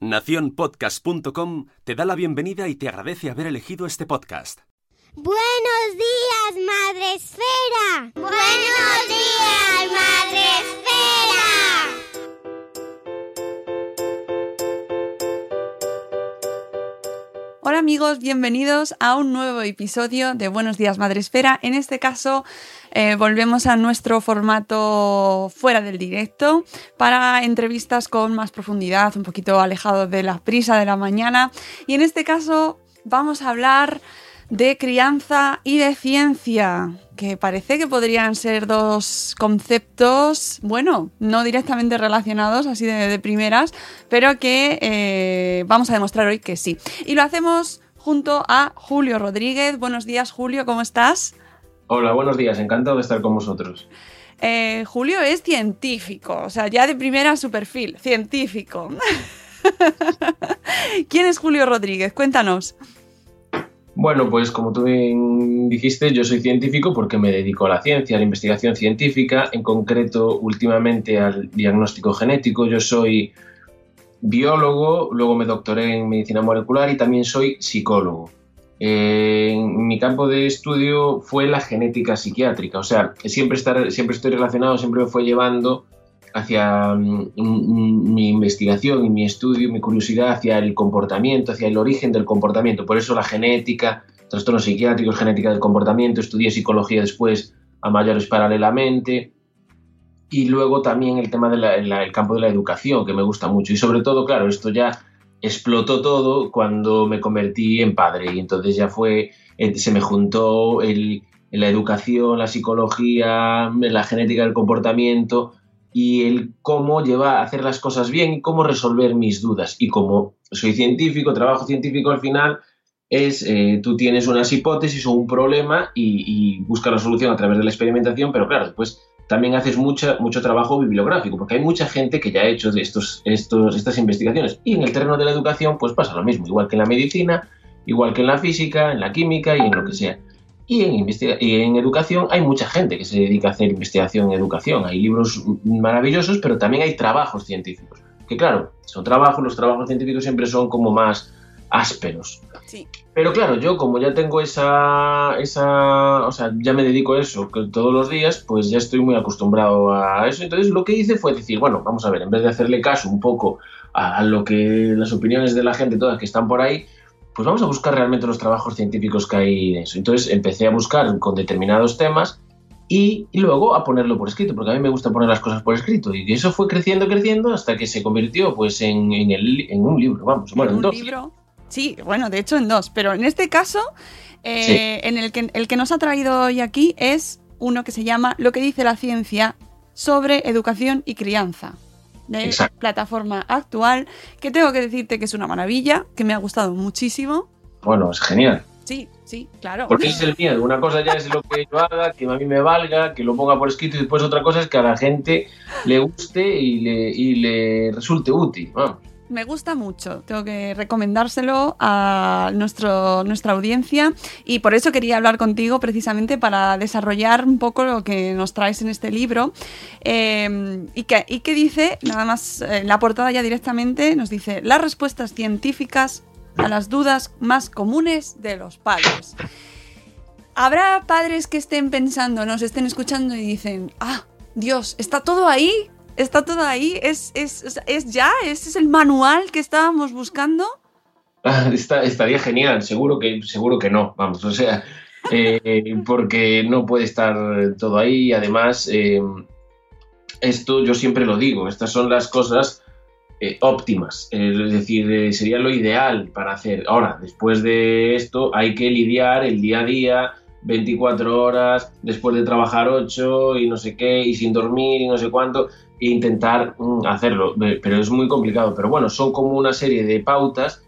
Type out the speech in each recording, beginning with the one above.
Naciónpodcast.com te da la bienvenida y te agradece haber elegido este podcast. Buenos días, Madre Esfera. Buenos días, Madre Esfera. Hola amigos, bienvenidos a un nuevo episodio de Buenos días Madre Esfera. En este caso eh, volvemos a nuestro formato fuera del directo para entrevistas con más profundidad, un poquito alejado de la prisa de la mañana. Y en este caso vamos a hablar de crianza y de ciencia, que parece que podrían ser dos conceptos, bueno, no directamente relacionados, así de, primeras, pero que eh, vamos a demostrar hoy que sí. Y lo hacemos junto a Julio Rodríguez. Buenos días, Julio, ¿cómo estás? Hola, buenos días, encantado de estar con vosotros. Eh, Julio es científico, o sea, ya de primera su perfil, científico. ¿Quién es Julio Rodríguez? Cuéntanos. Bueno, pues como tú bien dijiste, yo soy científico porque me dedico a la ciencia, a la investigación científica, en concreto últimamente al diagnóstico genético. Yo soy biólogo, luego me doctoré en medicina molecular y también soy psicólogo. Eh, en mi campo de estudio fue la genética psiquiátrica, o sea, siempre, estar, siempre estoy relacionado, siempre me fue llevando hacia mm, mi investigación y mi estudio, mi curiosidad hacia el comportamiento, hacia el origen del comportamiento. Por eso la genética, trastornos psiquiátricos, genética del comportamiento, estudié psicología después a mayores paralelamente. Y luego también el tema del campo de la educación, que me gusta mucho. Y sobre todo, claro, esto ya explotó todo cuando me convertí en padre. Y entonces ya fue, eh, se me juntó la educación, la psicología, la genética del comportamiento y el cómo llevar a hacer las cosas bien y cómo resolver mis dudas. Y como soy científico, trabajo científico al final, es eh, tú tienes unas hipótesis o un problema y, y buscas la solución a través de la experimentación, pero claro, después también haces mucha, mucho trabajo bibliográfico, porque hay mucha gente que ya ha hecho estos, estos, estas investigaciones. Y en el terreno de la educación, pues pasa lo mismo, igual que en la medicina, igual que en la física, en la química y en lo que sea. Y en, y en educación hay mucha gente que se dedica a hacer investigación en educación. Hay libros maravillosos, pero también hay trabajos científicos. Que claro, son trabajos, los trabajos científicos siempre son como más ásperos. Sí. Pero claro, yo como ya tengo esa, esa, o sea, ya me dedico a eso todos los días, pues ya estoy muy acostumbrado a eso. Entonces lo que hice fue decir, bueno, vamos a ver, en vez de hacerle caso un poco a lo que las opiniones de la gente todas que están por ahí, pues vamos a buscar realmente los trabajos científicos que hay en eso. Entonces empecé a buscar con determinados temas y, y, luego a ponerlo por escrito, porque a mí me gusta poner las cosas por escrito. Y eso fue creciendo, creciendo, hasta que se convirtió pues en, en, el, en un libro, vamos. Bueno, ¿En en un dos. libro? Sí, bueno, de hecho en dos, pero en este caso, eh, Sí. en el que, el que nos ha traído hoy aquí es uno que se llama Lo que dice la ciencia sobre educación y crianza. De Exacto. plataforma actual, que tengo que decirte que es una maravilla, que me ha gustado muchísimo. Bueno, es genial. Sí, sí, claro. Porque es el miedo. Una cosa ya es lo que yo haga, que a mí me valga, que lo ponga por escrito, y después otra cosa es que a la gente le guste y le, y le resulte útil. Vamos. Me gusta mucho. Tengo que recomendárselo a nuestro, nuestra audiencia y por eso quería hablar contigo precisamente para desarrollar un poco lo que nos traes en este libro. Eh, y, que, y que dice, nada más en la portada ya directamente, nos dice las respuestas científicas a las dudas más comunes de los padres. Habrá padres que estén pensando, nos estén escuchando y dicen, ah, Dios, ¿está todo ahí? ¿Está todo ahí? ¿Es, es, es ya? ¿Ese es el manual que estábamos buscando? Está, estaría genial, seguro que, seguro que no, vamos, o sea, eh, porque no puede estar todo ahí. Además, eh, esto yo siempre lo digo, estas son las cosas eh, óptimas, es decir, sería lo ideal para hacer. Ahora, después de esto, hay que lidiar el día a día 24 horas, después de trabajar 8 y no sé qué, y sin dormir y no sé cuánto, e intentar mm, hacerlo. Pero es muy complicado. Pero bueno, son como una serie de pautas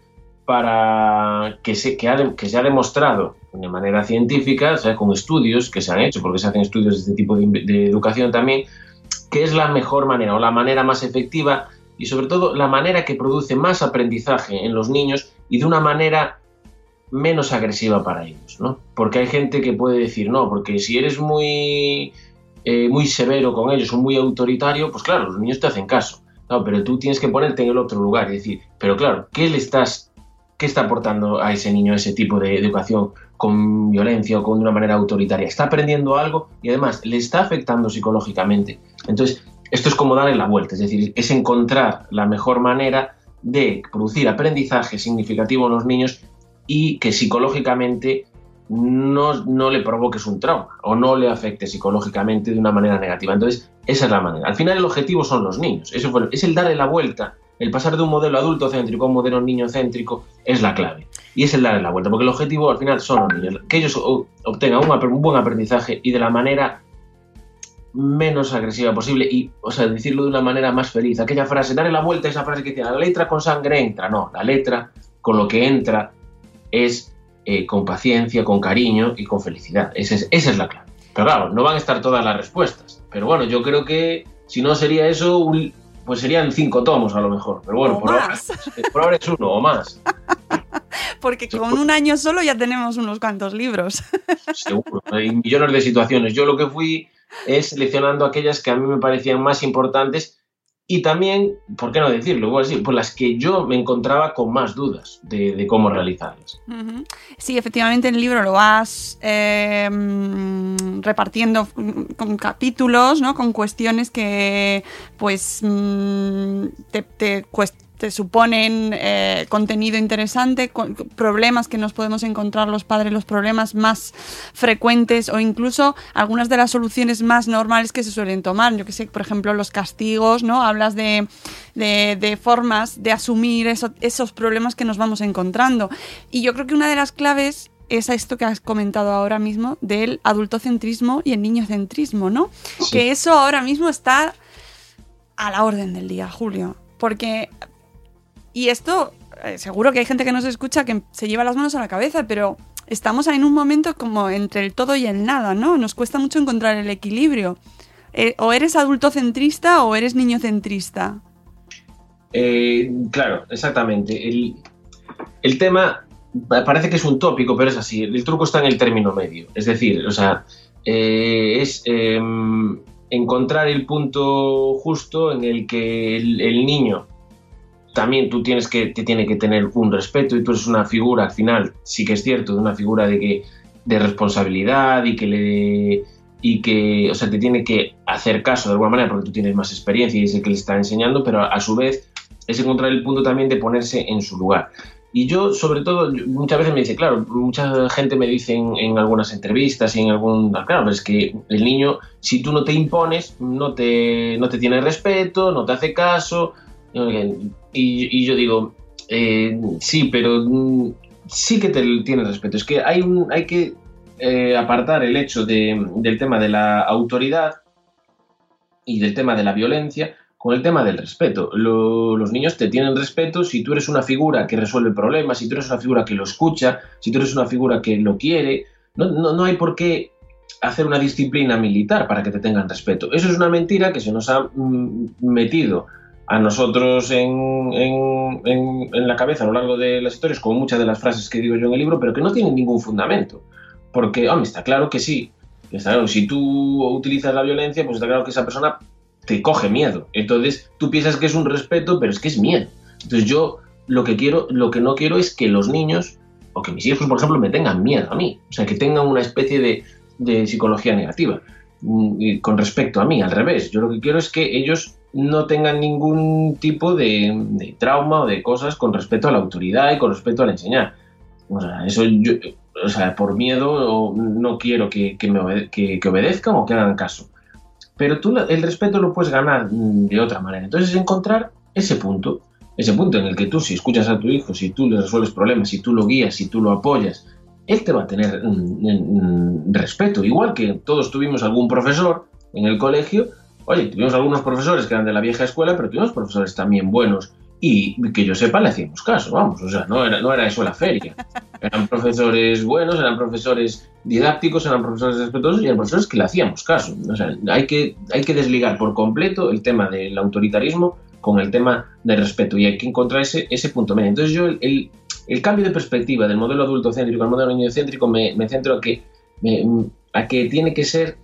para que se, que, ha, que se ha demostrado de manera científica, con estudios que se han hecho, porque se hacen estudios de este tipo de, de educación también, que es la mejor manera o la manera más efectiva y sobre todo la manera que produce más aprendizaje en los niños y de una manera menos agresiva para ellos, ¿no? Porque hay gente que puede decir, no, porque si eres muy, eh, muy severo con ellos o muy autoritario, pues claro, los niños te hacen caso. No, pero tú tienes que ponerte en el otro lugar y decir, pero claro, ¿qué le estás, qué está aportando a ese niño ese tipo de educación con violencia o con una manera autoritaria? Está aprendiendo algo y además le está afectando psicológicamente. Entonces, esto es como darle la vuelta, es decir, es encontrar la mejor manera de producir aprendizaje significativo en los niños y que psicológicamente no, no, le provoques un trauma o no le afecte psicológicamente de una manera negativa. Entonces, esa es la manera. Al final el objetivo son los niños. Eso es el darle la vuelta. El pasar de un modelo adulto céntrico a un modelo niño céntrico es la clave. Y es el darle la vuelta, porque el objetivo al final son los niños. Que ellos obtengan un, buen aprendizaje y de la manera menos agresiva posible y, o sea, decirlo de una manera más feliz. Aquella frase, darle la vuelta, esa frase que tiene, la letra con sangre entra, no, la letra con lo que entra es eh, con paciencia, con cariño y con felicidad. Esa es, esa es la clave. Pero claro, no van a estar todas las respuestas. Pero bueno, yo creo que si no sería eso, pues serían cinco tomos a lo mejor. Pero bueno, por ahora, por ahora, es uno o más. Porque con un año solo ya tenemos unos cuantos libros. Seguro, hay millones de situaciones. Yo lo que fui es seleccionando aquellas que a mí me parecían más importantes y también, ¿por qué no decirlo? por las que yo me encontraba con más dudas de, cómo realizarlas. Sí, efectivamente en el libro lo vas em, repartiendo con capítulos, ¿no? Con cuestiones que pues mm, te, te, te suponen eh, contenido interesante, problemas que nos podemos encontrar los padres, los problemas más frecuentes o incluso algunas de las soluciones más normales que se suelen tomar. Yo que sé, por ejemplo, los castigos, ¿no? Hablas de, formas de asumir esos problemas que nos vamos encontrando. Y yo creo que una de las claves es esto que has comentado ahora mismo del adultocentrismo y el niñocentrismo, ¿no? Que eso ahora mismo está a la orden del día, Julio. Porque y esto, eh, seguro que hay gente que nos escucha que se lleva las manos a la cabeza, pero estamos en un momento como entre el todo y el nada, ¿no? Nos cuesta mucho encontrar el equilibrio. Eh, o eres adulto centrista o eres niño centrista. Eh, claro, exactamente. El, el, tema parece que es un tópico, pero es así. El truco está en el término medio. Es decir, o sea, es em, encontrar el punto justo en el que el niño también tú tienes que, te tiene que tener un respeto y tú eres una figura, al final, sí que es cierto, de una figura de, que, de responsabilidad y que le y que, o sea, te tiene que hacer caso de alguna manera porque tú tienes más experiencia y es el que le está enseñando, pero a su vez es encontrar el punto también de ponerse en su lugar. Y yo, sobre todo, muchas veces me dice, claro, mucha gente me dice en, algunas entrevistas y en algún... Claro, es que el niño, si tú no te impones, no te, no te tiene respeto, no te hace caso, y, yo digo, eh, sí, pero mm, sí que te tienes respeto. Es que hay, un, hay que eh, apartar el hecho del tema de la autoridad y del tema de la violencia con el tema del respeto. los niños te tienen respeto si tú eres una figura que resuelve problemas, si tú eres una figura que lo escucha, si tú eres una figura que lo quiere. No, no, no hay por qué hacer una disciplina militar para que te tengan respeto. Eso es una mentira que se nos ha mm, metido a nosotros en, en, en, la cabeza a lo largo de las historias, como muchas de las frases que digo yo en el libro, pero que no tienen ningún fundamento. Porque, hombre, está claro que sí. Está claro, si tú utilizas la violencia, pues está claro que esa persona te coge miedo. Entonces tú piensas que es un respeto, pero es que es miedo. Entonces yo lo que quiero, lo que no quiero es que los niños o que mis hijos, por ejemplo, me tengan miedo a mí. O sea, que tengan una especie de, de psicología negativa mm, con respecto a mí, al revés. Yo lo que quiero es que ellos no tengan ningún tipo de, trauma o de cosas con respecto a la autoridad y con respecto al enseñar. O sea, eso yo, o sea, por miedo no quiero que, me que, obedezcan o que hagan caso. Pero tú el respeto lo puedes ganar de otra manera. Entonces, encontrar ese punto, ese punto en el que tú, si escuchas a tu hijo, si tú le resuelves problemas, si tú lo guías, si tú lo apoyas, él te va a tener respeto. Igual que todos tuvimos algún profesor en el colegio Oye, tuvimos algunos profesores que eran de la vieja escuela, pero tuvimos profesores también buenos y que yo sepa le hacíamos caso, vamos, o sea, no era, no era eso la feria. Eran profesores buenos, eran profesores didácticos, eran profesores respetuosos y eran profesores que le hacíamos caso. O sea, hay que, hay que desligar por completo el tema del autoritarismo con el tema del respeto y hay que encontrar ese, ese punto medio. Entonces yo el, el, cambio de perspectiva del modelo adulto céntrico al modelo niño céntrico me, me centro a que, a que tiene que ser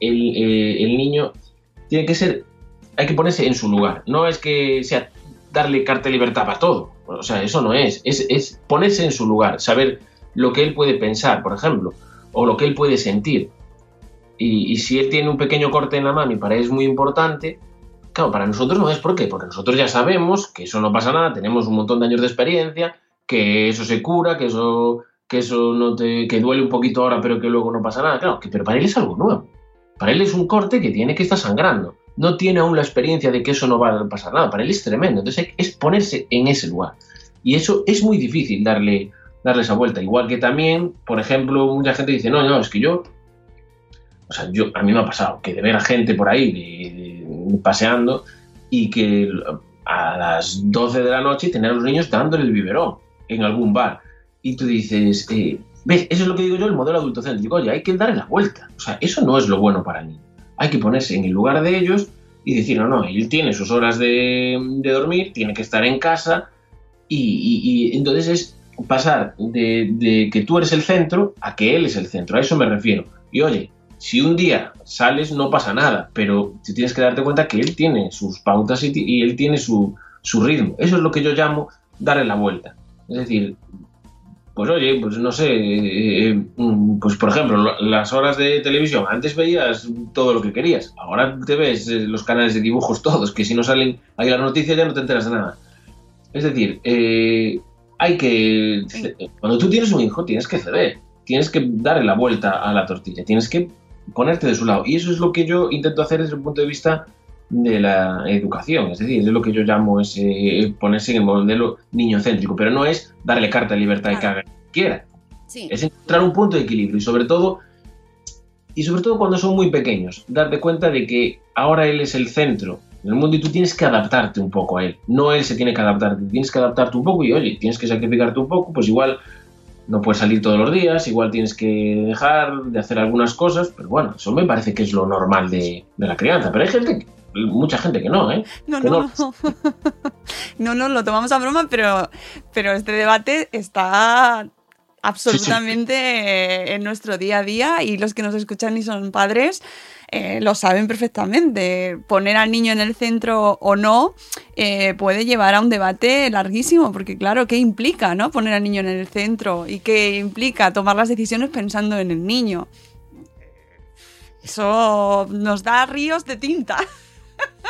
el, eh, el niño tiene que ser, hay que ponerse en su lugar. No es que sea darle carta de libertad para todo. O sea, eso no es. es. Es ponerse en su lugar, saber lo que él puede pensar, por ejemplo, o lo que él puede sentir. Y, si él tiene un pequeño corte en la mano y para él es muy importante, claro, para nosotros no es por qué, porque nosotros ya sabemos que eso no pasa nada, tenemos un montón de años de experiencia, que eso se cura, que eso que eso no te que duele un poquito ahora, pero que luego no pasa nada. Claro, que pero para él es algo nuevo. Para él es un corte que tiene que estar sangrando. No tiene aún la experiencia de que eso no va a pasar nada. Para él es tremendo. Entonces es ponerse en ese lugar. Y eso es muy difícil darle, darle esa vuelta. Igual que también, por ejemplo, mucha gente dice, no, no, es que yo... O sea, yo, a mí me ha pasado que de ver a gente por ahí paseando y que a las 12 de la noche tener a los niños dándole el biberón en algún bar. Y tú dices, eh, ¿Ves? Eso es lo que digo yo, el modelo adultocéntrico. Oye, hay que darle la vuelta. O sea, eso no es lo bueno para mí. Hay que ponerse en el lugar de ellos y decir, no, no, él tiene sus horas de, dormir, tiene que estar en casa y, entonces es pasar de, que tú eres el centro a que él es el centro. A eso me refiero. Y oye, si un día sales no pasa nada, pero tienes que darte cuenta que él tiene sus pautas y, y él tiene su, su ritmo. Eso es lo que yo llamo darle la vuelta. Es decir, pues oye, pues no sé, eh, eh, mm, pues por ejemplo, las horas de televisión, antes veías todo lo que querías, ahora te ves eh, los canales de dibujos todos, que si no salen ahí las noticias ya no te enteras de nada. Es decir, hay que, cuando tú tienes un hijo tienes que ceder, tienes que darle la vuelta a la tortilla, tienes que ponerte de su lado. Y eso es lo que yo intento hacer desde el punto de vista de la educación, es decir, es lo que yo llamo ese ponerse en el modelo niño céntrico, pero no es darle carta de libertad y que haga lo que quiera. Es encontrar un punto de equilibrio y sobre todo y sobre todo cuando son muy pequeños, darte cuenta de que ahora él es el centro del mundo y tú tienes que adaptarte un poco a él. No él se tiene que adaptar, tienes que adaptarte un poco y oye, tienes que sacrificarte un poco, pues igual no puedes salir todos los días, igual tienes que dejar de hacer algunas cosas, pero bueno, eso me parece que es lo normal de, de la crianza. Pero hay gente mucha gente que no, ¿eh? No, no, no. no, no, lo tomamos a broma, pero, pero este debate está absolutamente en nuestro día a día y los que nos escuchan y son padres eh, lo saben perfectamente. Poner al niño en el centro o no eh, puede llevar a un debate larguísimo, porque claro, ¿qué implica no? poner al niño en el centro? ¿Y qué implica tomar las decisiones pensando en el niño? Eso nos da ríos de tinta.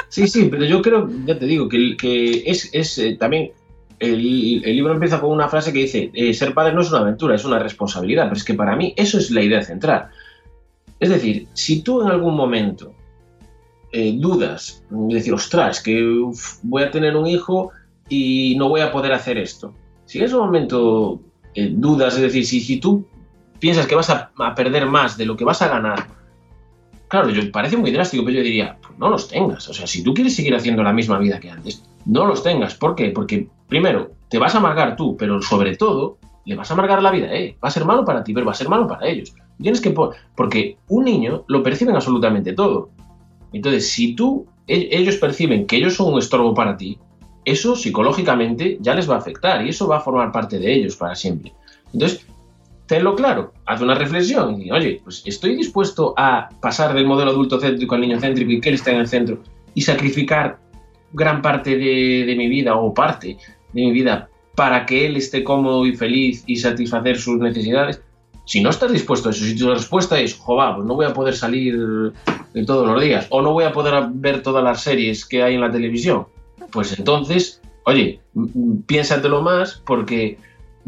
Sí, sí, pero yo creo, ya te digo, que, es, es eh, también el, libro empieza con una frase que dice, eh, ser padre no es una aventura, es una responsabilidad, pero es que para mí eso es la idea central. Es decir, si tú en algún momento eh, dudas, decir, ostras, que voy a tener un hijo y no voy a poder hacer esto, si en ese momento dudas, es decir, si, si tú piensas que vas a perder más de lo que vas a ganar, Claro, yo, parece muy drástico, pero yo diría, pues no los tengas. O sea, si tú quieres seguir haciendo la misma vida que antes, no los tengas. ¿Por qué? Porque, primero, te vas a amargar tú, pero sobre todo, le vas a amargar la vida, ¿eh? Va a ser malo para ti, pero va a ser malo para ellos. Tienes que... Porque un niño lo perciben absolutamente todo. Entonces, si tú e- ellos perciben que ellos son un estorbo para ti, eso psicológicamente ya les va a afectar y eso va a formar parte de ellos para siempre. Entonces, tenlo claro, haz una reflexión y, oye, pues estoy dispuesto a pasar del modelo adulto céntrico al niño céntrico y que él está en el centro y sacrificar gran parte de, de mi vida o parte de mi vida para que él esté cómodo y feliz y satisfacer sus necesidades. Si no estás dispuesto a eso, si tu respuesta es, jova, pues no voy a poder salir todos los días o no voy a poder ver todas las series que hay en la televisión, pues entonces, oye, piénsatelo más porque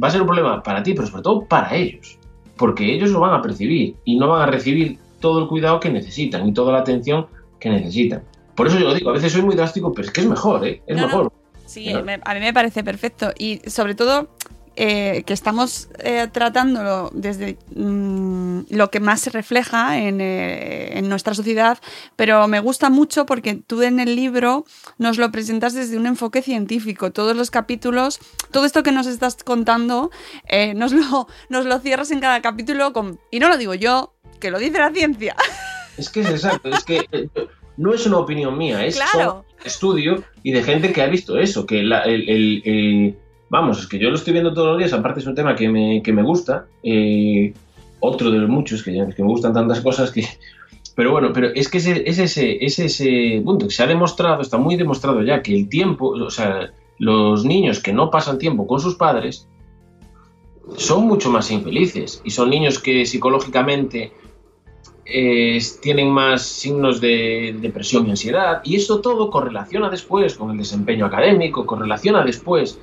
va a ser un problema para ti, pero sobre todo para ellos, porque ellos lo van a percibir y no van a recibir todo el cuidado que necesitan y toda la atención que necesitan. Por eso yo lo digo, a veces soy muy drástico, pero es que es mejor, ¿eh? Es No, no. mejor. Sí, me- a mí me parece perfecto. Y sobre todo eh, que estamos eh, tratándolo desde mm, lo que más se refleja en, eh, en nuestra sociedad, pero me gusta mucho porque tú en el libro nos lo presentas desde un enfoque científico. Todos los capítulos, todo esto que nos estás contando, eh, nos, lo, nos lo cierras en cada capítulo con... Y no lo digo yo, que lo dice la ciencia. Es que es exacto, es que no es una opinión mía, es Claro. un estudio y de gente que ha visto eso, que la- el, el- el- vamos, es que yo lo estoy viendo todos los días, aparte es un tema que me, que me gusta, eh, otro de los muchos, que, que me gustan tantas cosas que... Pero bueno, pero es que es ese, es ese punto se ha demostrado, está muy demostrado ya, que el tiempo, o sea, los niños que no pasan tiempo con sus padres son mucho más infelices y son niños que psicológicamente eh, tienen más signos de depresión y ansiedad, y eso todo correlaciona después con el desempeño académico, correlaciona después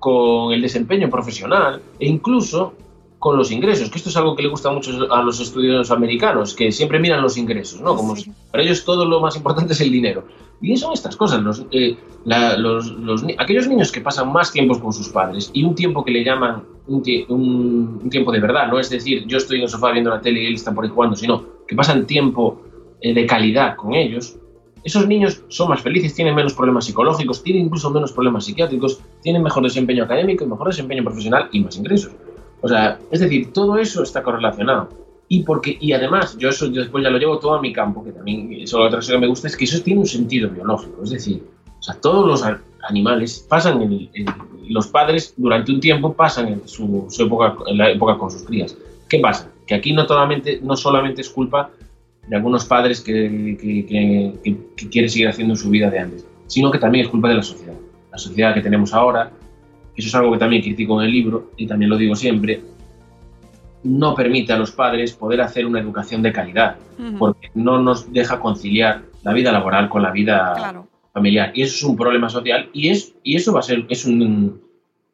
con el desempeño profesional e incluso con los ingresos, que esto es algo que le gusta mucho a los estudiantes americanos, que siempre miran los ingresos, ¿no? Como Sí. si- para ellos todo lo más importante es el dinero. Y son estas cosas, los, eh, la- los- los ni- aquellos niños que pasan más tiempos con sus padres y un tiempo que le llaman un, tie- un- un tiempo de verdad, no es decir, yo estoy en el sofá viendo la tele y él está por ahí jugando, sino que pasan tiempo eh, de calidad con ellos, esos niños son más felices, tienen menos problemas psicológicos, tienen incluso menos problemas psiquiátricos, tienen mejor desempeño académico mejor desempeño profesional y más ingresos. O sea, es decir, todo eso está correlacionado. Y, porque, y además, yo eso yo después ya lo llevo todo a mi campo, que también eso otra cosa que me gusta es que eso tiene un sentido biológico. Es decir, o sea, todos los animales pasan, en, en- los padres durante un tiempo pasan en su, su época, en la época con sus crías. ¿Qué pasa? Que aquí no, solamente, no solamente es culpa de algunos padres que, que, que- que- quieren seguir haciendo su vida de antes, sino que también es culpa de la sociedad. La sociedad que tenemos ahora, eso es algo que también critico en el libro y también lo digo siempre, no permite a los padres poder hacer una educación de calidad, Ujú, porque no nos deja conciliar la vida laboral con la vida Claro. familiar. Y eso es un problema social y, es, y eso va a ser, es un,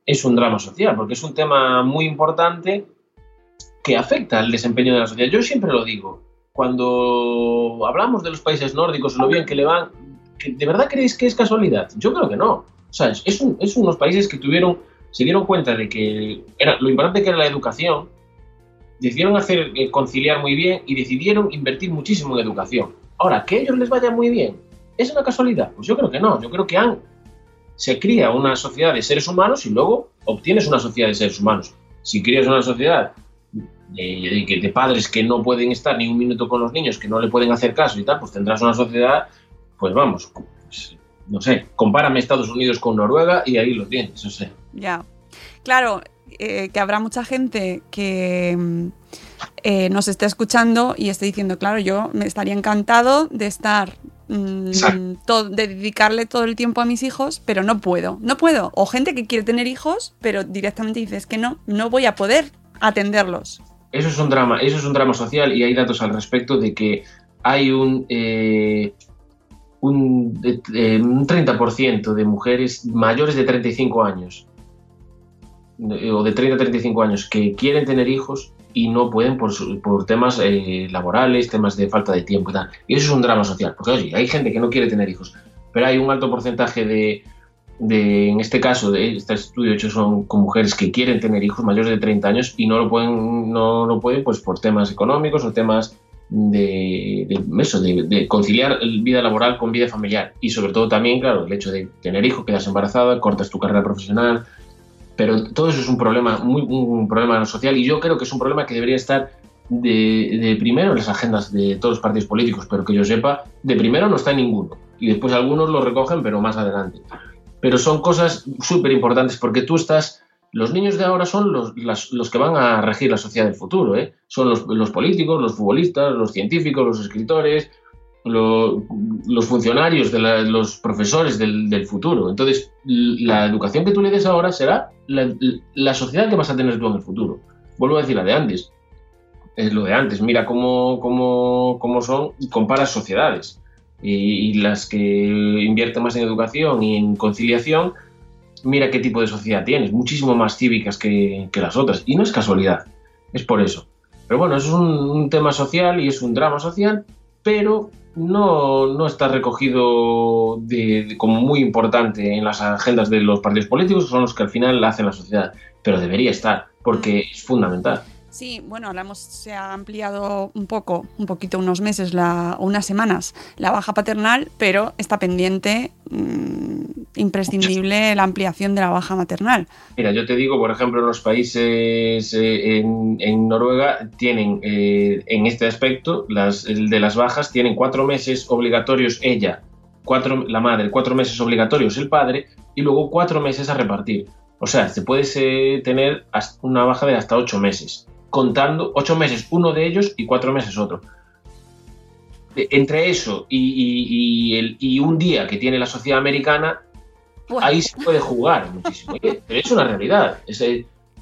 es un drama social, porque es un tema muy importante que afecta al desempeño de la sociedad. Yo siempre lo digo, cuando hablamos de los países nórdicos, lo bien que le van, ¿que ¿de verdad creéis que es casualidad? Yo creo que no. O sea, es un- es unos países que tuvieron, se dieron cuenta de que era, lo importante que era la educación, decidieron hacer, eh, conciliar muy bien y decidieron invertir muchísimo en educación. Ahora, que a ellos les vaya muy bien, ¿es una casualidad? Pues yo creo que no. Yo creo que han, se cría una sociedad de seres humanos y luego obtienes una sociedad de seres humanos. Si crías una sociedad de, de- de padres que no pueden estar ni un minuto con los niños, que no le pueden hacer caso y tal, pues tendrás una sociedad, pues vamos, pues, no sé, compárame Estados Unidos con Noruega y ahí lo tienes, o sea. Ya. Claro, eh, que habrá mucha gente que mm, eh, nos esté escuchando y esté diciendo, claro, yo me estaría encantado de estar, mm, de dedicarle todo el tiempo a mis hijos, pero no puedo, no puedo. O gente que quiere tener hijos, pero directamente dices que no, no voy a poder atenderlos. Eso es un drama, eso es un drama social y hay datos al respecto de que hay un, eh, un, eh, un 30% de mujeres mayores de 35 años o de 30 a 35 años que quieren tener hijos y no pueden por, por temas eh, laborales, temas de falta de tiempo y tal. Y eso es un drama social, porque oye, hay gente que no quiere tener hijos, pero hay un alto porcentaje de, de, en este caso, de este estudio hecho son con mujeres que quieren tener hijos mayores de 30 años y no lo pueden, no lo pueden pues por temas económicos o temas de, de eso, de, conciliar vida laboral con vida familiar. Y sobre todo también, claro, el hecho de tener hijos, quedas embarazada, cortas tu carrera profesional. Pero todo eso es un problema, muy, un problema social y yo creo que es un problema que debería estar de, de primero en las agendas de todos los partidos políticos, pero que yo sepa, de primero no está en ninguno. y después algunos lo recogen, pero más adelante. Pero son cosas súper importantes porque tú estás los niños de ahora son los, que van a regir la sociedad del futuro. ¿eh? Son los, políticos, los futbolistas, los científicos, los escritores, los funcionarios, los profesores del, futuro. Entonces, la educación que tú le des ahora será la, sociedad que vas a tener tú en el futuro. Vuelvo a decir la de antes. Es lo de antes. Mira cómo, cómo, cómo son y comparas sociedades. Y, y las que invierten más en educación y en conciliación mira qué tipo de sociedad tienes, muchísimo más cívicas que, las otras. Y no es casualidad, es por eso. Pero bueno, eso es un, tema social y es un drama social, pero no, no está recogido como muy importante en las agendas de los partidos políticos, que son los que al final hacen la sociedad. Pero debería estar, porque es fundamental. Sí, bueno, ahora hemos, se ha ampliado un poco, un poquito, unos meses, la, unas semanas, la baja paternal, pero está pendiente, mm, imprescindible, la ampliación de la baja maternal. Mira, yo te digo, por ejemplo, en los países, eh, en, Noruega, tienen eh, en este aspecto, las, el de las bajas, tienen cuatro meses obligatorios ella, cuatro, la madre, cuatro meses obligatorios el padre, y luego cuatro meses a repartir. O sea, se puede eh, tener una baja de hasta ocho meses contando ocho meses uno de ellos y cuatro meses otro. Entre eso y, un día que tiene la sociedad americana, ahí se puede jugar muchísimo. Pero es una realidad.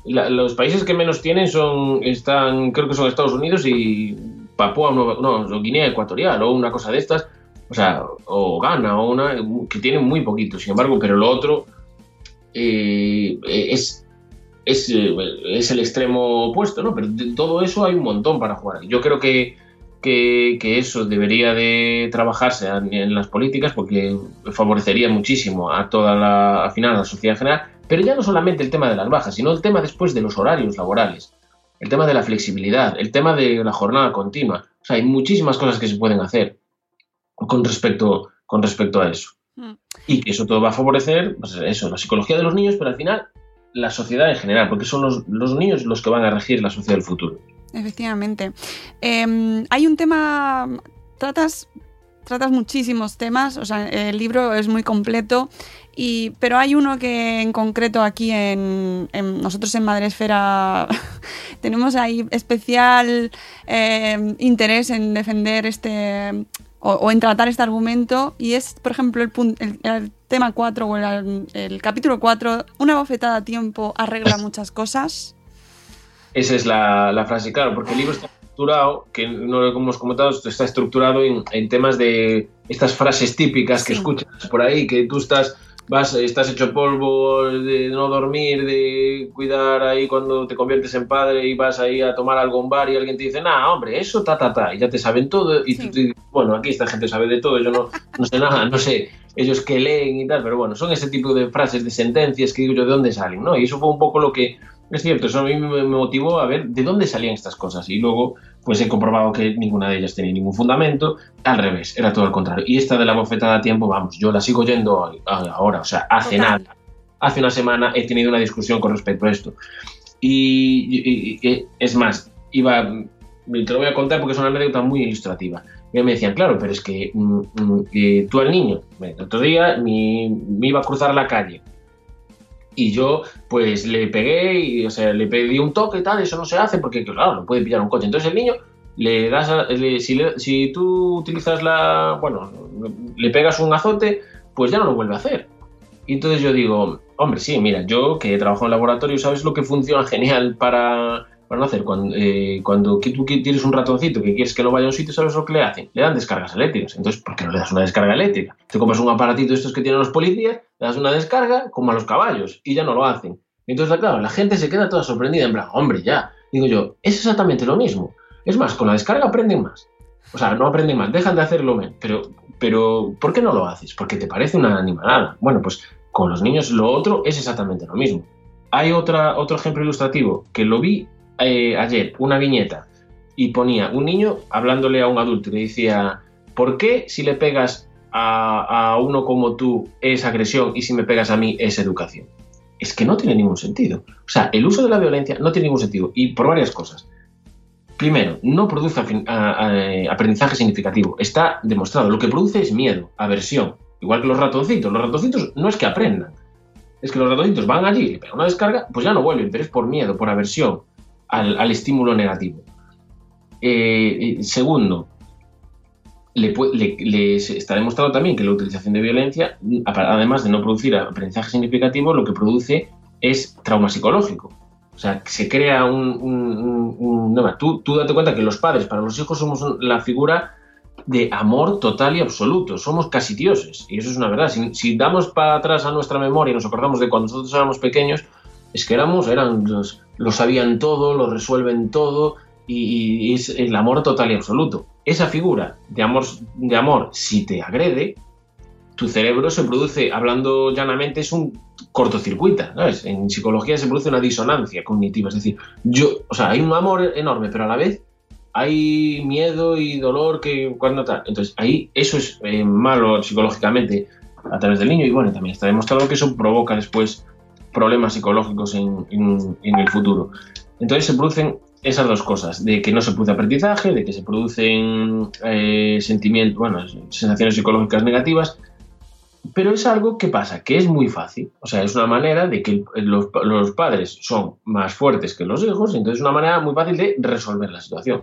los países que menos tienen son, están, creo que son Estados Unidos y Papua Nueva, no, Guinea Ecuatorial o una cosa de estas, o sea, o Ghana o una, que tienen muy poquito, sin embargo, pero lo otro eh, es es, eh, es, el extremo opuesto, ¿no? Pero de todo eso hay un montón para jugar. Yo creo que, que, eso debería de trabajarse en, las políticas porque favorecería muchísimo a toda la, al final, a la sociedad en general, pero ya no solamente el tema de las bajas, sino el tema después de los horarios laborales, el tema de la flexibilidad, el tema de la jornada continua. O sea, hay muchísimas cosas que se pueden hacer con respecto, con respecto a eso. Mm. Y que eso todo va a favorecer, pues eso, la psicología de los niños, pero al final la sociedad en general, porque son los, niños los que van a regir la sociedad del futuro. Efectivamente. Em, hay un tema, tratas, tratas muchísimos temas, o sea, el libro es muy completo, y, pero hay uno que en concreto aquí en, nosotros en Madresfera tenemos ahí especial em, interés en defender este o, en tratar este argumento y es, por ejemplo, el, el, tema 4 o el, capítulo 4, una bofetada a tiempo arregla muchas cosas. Esa es la, frase, claro, porque el libro está estructurado, que no lo hemos comentado, está estructurado en, temas de estas frases típicas que escuchas por ahí, que tú estás vas, estás hecho polvo de no dormir, de cuidar ahí cuando te conviertes en padre y vas ahí a tomar algo en bar y alguien te dice, nah, hombre, eso ta, ta, ta, y ya te saben todo. Y tú te bueno, aquí esta gente sabe de todo, yo no, no sé nada, no sé ellos que leen y tal, pero bueno, son ese tipo de frases, de sentencias que digo yo, ¿de dónde salen? ¿no? Y eso fue un poco lo que, es cierto, eso a mí me motivó a ver de dónde salían estas cosas. Y luego, pues he comprobado que ninguna de ellas tenía ningún fundamento. Al revés, era todo al contrario. Y esta de la bofetada a tiempo, vamos, yo la sigo yendo ahora, o sea, hace nada. Hace una semana he tenido una discusión con respecto a esto. Y, es más, iba, te lo voy a contar porque es una anécdota muy ilustrativa. Y me decían, claro, pero es que, mm, mm, tú al niño, el otro día me iba a cruzar la calle y yo, pues le pegué y, o sea, le pedí un toque y tal, eso no se hace porque, claro, no puede pillar un coche. Entonces el niño, le das, si, si, tú utilizas la, bueno, le pegas un azote, pues ya no lo vuelve a hacer. Y entonces yo digo, hombre, sí, mira, yo que trabajo en laboratorio, ¿sabes lo que funciona genial para, para no hacer. Cuando, eh, cuando tú tienes un ratoncito que quieres que no vaya a un sitio, ¿sabes lo que le hacen? Le dan descargas eléctricas. Entonces, ¿por qué no le das una descarga eléctrica? Te compras un aparatito de estos que tienen los policías, le das una descarga como a los caballos y ya no lo hacen. Entonces, claro, la gente se queda toda sorprendida, en plan, hombre, ya. Digo yo, es exactamente lo mismo. Es más, con la descarga aprenden más. O sea, no aprenden más, dejan de hacerlo menos. Pero, pero, ¿por qué no lo haces? Porque te parece una animalada. Bueno, pues con los niños lo otro es exactamente lo mismo. Hay otra, otro ejemplo ilustrativo que lo vi eh, ayer una viñeta y ponía un niño hablándole a un adulto y le decía, ¿por qué si le pegas a, uno como tú es agresión y si me pegas a mí es educación? Es que no tiene ningún sentido. O sea, el uso de la violencia no tiene ningún sentido y por varias cosas. primero, no produce aprendizaje significativo. Está demostrado. Lo que produce es miedo, aversión. Igual que los ratoncitos. Los ratoncitos no es que aprendan. Es que los ratoncitos van allí, le pegan una descarga, pues ya no vuelven, pero es por miedo, por aversión al, estímulo negativo. Eh, segundo, le, está demostrado también que la utilización de violencia, además de no producir aprendizaje significativo, lo que produce es trauma psicológico. O sea, se crea un... tú, tú, date cuenta que los padres para los hijos somos la figura de amor total y absoluto. Somos casi dioses. Y eso es una verdad. Si, damos para atrás a nuestra memoria y nos acordamos de cuando nosotros éramos pequeños, es que éramos, eran, lo sabían todo, lo resuelven todo, y, es el amor total y absoluto. Esa figura de amor, de amor, si te agrede, tu cerebro se produce, hablando llanamente, es un cortocircuita, ¿sabes? En psicología se produce una disonancia cognitiva, es decir, yo, o sea, hay un amor enorme, pero a la vez hay miedo y dolor que cuando. Entonces, ahí eso es eh, malo psicológicamente a través del niño y bueno, también está demostrado que eso provoca después problemas psicológicos en, en el futuro. Entonces se producen esas dos cosas, de que no se produce aprendizaje, de que se producen eh, sentimientos, bueno, sensaciones psicológicas negativas, pero es algo que pasa, que es muy fácil. O sea, es una manera de que los, padres son más fuertes que los hijos, entonces es una manera muy fácil de resolver la situación.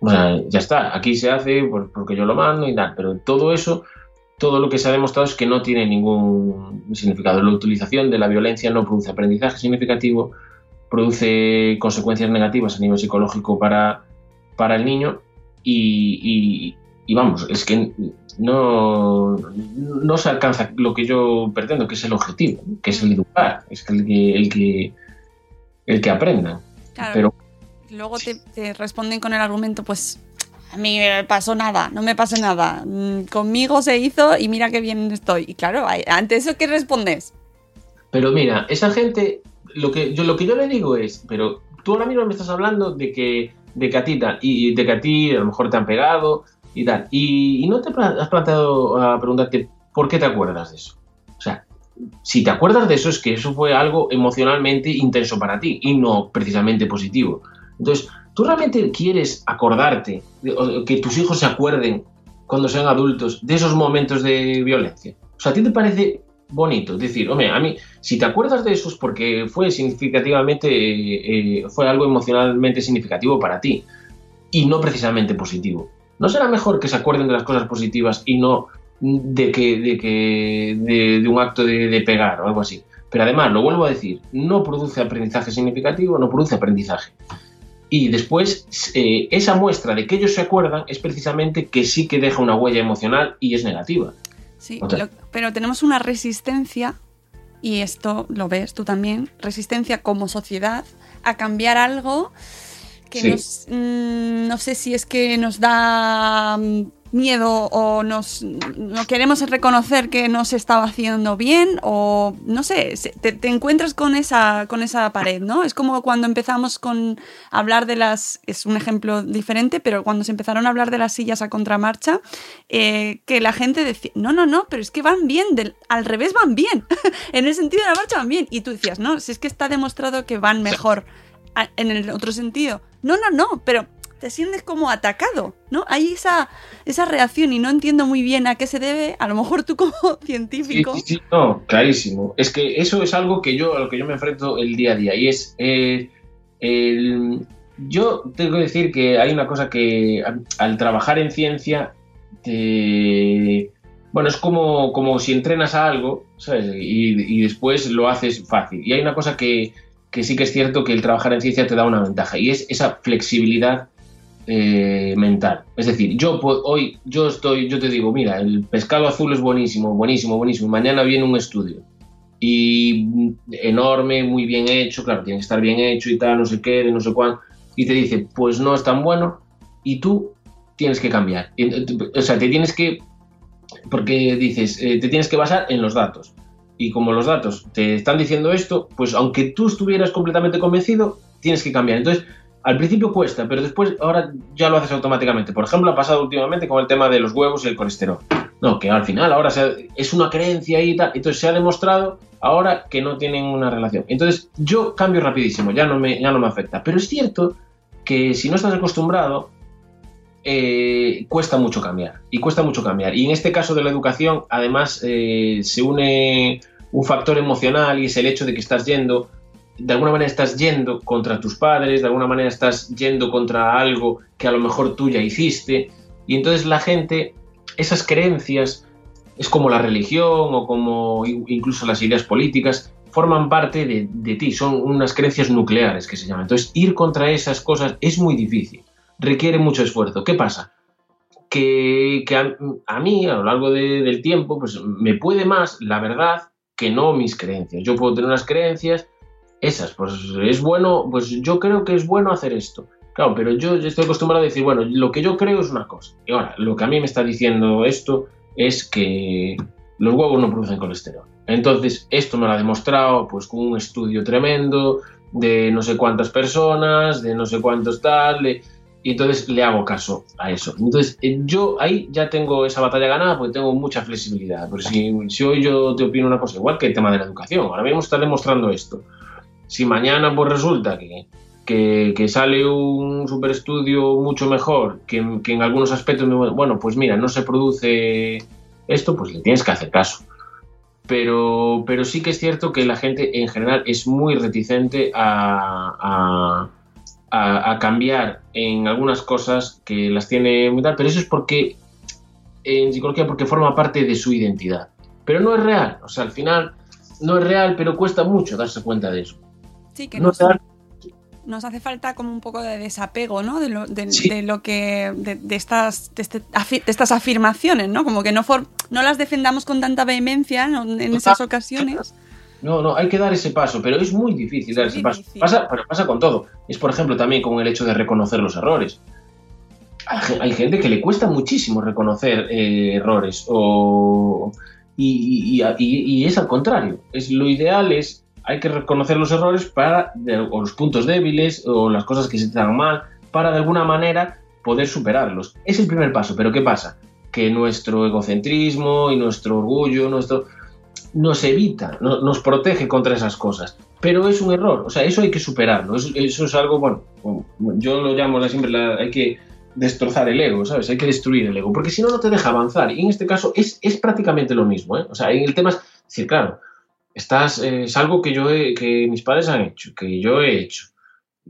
O ya está, aquí se hace porque yo lo mando y tal, pero todo eso, todo lo que se ha demostrado es que no tiene ningún significado. La utilización de la violencia no produce aprendizaje significativo, produce consecuencias negativas a nivel psicológico para, para el niño y, vamos, es que no, no se alcanza lo que yo pretendo, que es el objetivo, que es el educar, es el que, el que, el que aprenda. Pero, Luego te, responden con el argumento, pues a mí me pasó nada, no me pasó nada. Mm, conmigo se hizo y mira qué bien estoy. Y claro, ante eso, ¿qué respondes? Pero mira, esa gente lo que yo lo que yo le digo es, pero tú ahora mismo me estás hablando de que de que a ti y de que a lo mejor te han pegado y tal, y, no te has planteado a preguntarte por qué te acuerdas de eso. O sea, si te acuerdas de eso es que eso fue algo emocionalmente intenso para ti y no precisamente positivo. Entonces, ¿tú realmente quieres acordarte, que tus hijos se acuerden cuando sean adultos de esos momentos de violencia? O sea, ¿a ti te parece bonito. Decir, hombre, a mí, si te acuerdas de eso es porque fue significativamente, eh, eh, fue algo emocionalmente significativo para ti y no precisamente positivo. ¿No será mejor que se acuerden de las cosas positivas y no de que de, que, de, un acto de, pegar o algo así? Pero además, lo vuelvo a decir, no produce aprendizaje significativo, no produce aprendizaje. Y después, eh, esa muestra de que ellos se acuerdan es precisamente que sí que deja una huella emocional y es negativa. Sí, pero tenemos una resistencia, y esto lo ves tú también, resistencia como sociedad a cambiar algo que nos, mm, no sé si es que nos da mm, miedo o nos no queremos reconocer que no se estaba haciendo bien o no sé, te, encuentras con esa, con esa pared, ¿no? Es como cuando empezamos con hablar de las, es un ejemplo diferente, pero cuando se empezaron a hablar de las sillas a contramarcha, eh, que la gente decía, no, no, no, pero es que van bien, al revés van bien, en el sentido de la marcha van bien, y tú decías, no, si es que está demostrado que van mejor en el otro sentido. No, no, no, pero te sientes como atacado, ¿no? Hay esa, esa reacción y no entiendo muy bien a qué se debe, a lo mejor tú como científico. Sí, sí, no, clarísimo. Es que eso es algo que yo, a lo que yo me enfrento el día a día y es, eh, yo tengo que decir que hay una cosa que al, trabajar en ciencia, bueno, es como, como si entrenas a algo, ¿sabes? Y, y después lo haces fácil. Y hay una cosa que, que sí que es cierto que el trabajar en ciencia te da una ventaja y es esa flexibilidad eh, mental. Es decir, yo hoy yo estoy, yo te digo, mira, el pescado azul es buenísimo, buenísimo, buenísimo. Mañana viene un estudio y enorme, muy bien hecho, claro, tiene que estar bien hecho y tal, no sé qué, no sé cuál, y te dice, pues no es tan bueno y tú tienes que cambiar. O sea, te tienes que, porque dices, eh, te tienes que basar en los datos. Y como los datos te están diciendo esto, pues aunque tú estuvieras completamente convencido, tienes que cambiar. Entonces, al principio cuesta, pero después ahora ya lo haces automáticamente. Por ejemplo, ha pasado últimamente con el tema de los huevos y el colesterol. No, que al final ahora es una creencia y tal. Entonces se ha demostrado ahora que no tienen una relación. Entonces yo cambio rapidísimo, ya no me, ya no me afecta. Pero es cierto que si no estás acostumbrado, eh, cuesta mucho cambiar. Y cuesta mucho cambiar. Y en este caso de la educación, además, eh, se une un factor emocional y es el hecho de que estás yendo, de alguna manera estás yendo contra tus padres, de alguna manera estás yendo contra algo que a lo mejor tú ya hiciste. Y entonces la gente, esas creencias, es como la religión o como incluso las ideas políticas, forman parte de, ti, son unas creencias nucleares que se llaman. Entonces, ir contra esas cosas es muy difícil, requiere mucho esfuerzo. ¿Qué pasa? Que, a, mí, a lo largo del tiempo, pues me puede más la verdad que no mis creencias. Yo puedo tener unas creencias, esas, pues es bueno, pues yo creo que es bueno hacer esto. Claro, pero yo, estoy acostumbrado a decir, bueno, lo que yo creo es una cosa. Y ahora, lo que a mí me está diciendo esto es que los huevos no producen colesterol. Entonces, esto me lo ha demostrado pues con un estudio tremendo de no sé cuántas personas, de no sé cuántos tal, y entonces le hago caso a eso. Entonces, eh, yo ahí ya tengo esa batalla ganada porque tengo mucha flexibilidad. Porque si, si hoy yo te opino una cosa, igual que el tema de la educación, ahora mismo está demostrando esto. Si mañana pues resulta que, que, sale un super estudio mucho mejor, que, que en algunos aspectos, bueno, pues mira, no se produce esto, pues le tienes que hacer caso. Pero, pero sí que es cierto que la gente en general es muy reticente a, a, cambiar en algunas cosas que las tiene muy tal, pero eso es porque en psicología porque forma parte de su identidad. Pero no es real, o sea, al final no es real, pero cuesta mucho darse cuenta de eso. Sí, que no, nos hace falta como un poco de desapego, ¿no? De lo, de, lo que. De, estas, este, de, estas afirmaciones, ¿no? Como que no, no las defendamos con tanta vehemencia en esas ocasiones. No, no, hay que dar ese paso, pero es muy difícil dar ese paso. Pasa, pero pasa con todo. Es, por ejemplo, también con el hecho de reconocer los errores. Hay, gente que le cuesta muchísimo reconocer eh, errores o, y, y, es al contrario. Es, lo ideal es hay que reconocer los errores para, o los puntos débiles o las cosas que se te dan mal, para de alguna manera poder superarlos. Es el primer paso, pero ¿qué pasa? Que nuestro egocentrismo y nuestro orgullo, nuestro nos evita, nos protege contra esas cosas. Pero es un error, o sea, eso hay que superarlo. Eso, es algo, bueno, yo lo llamo siempre, hay que destrozar el ego, ¿sabes? Hay que destruir el ego, porque si no, no te deja avanzar. Y en este caso es, es prácticamente lo mismo, ¿eh? O sea, el tema es decir, claro, estás, eh, es algo que yo que mis padres han hecho, que yo he hecho.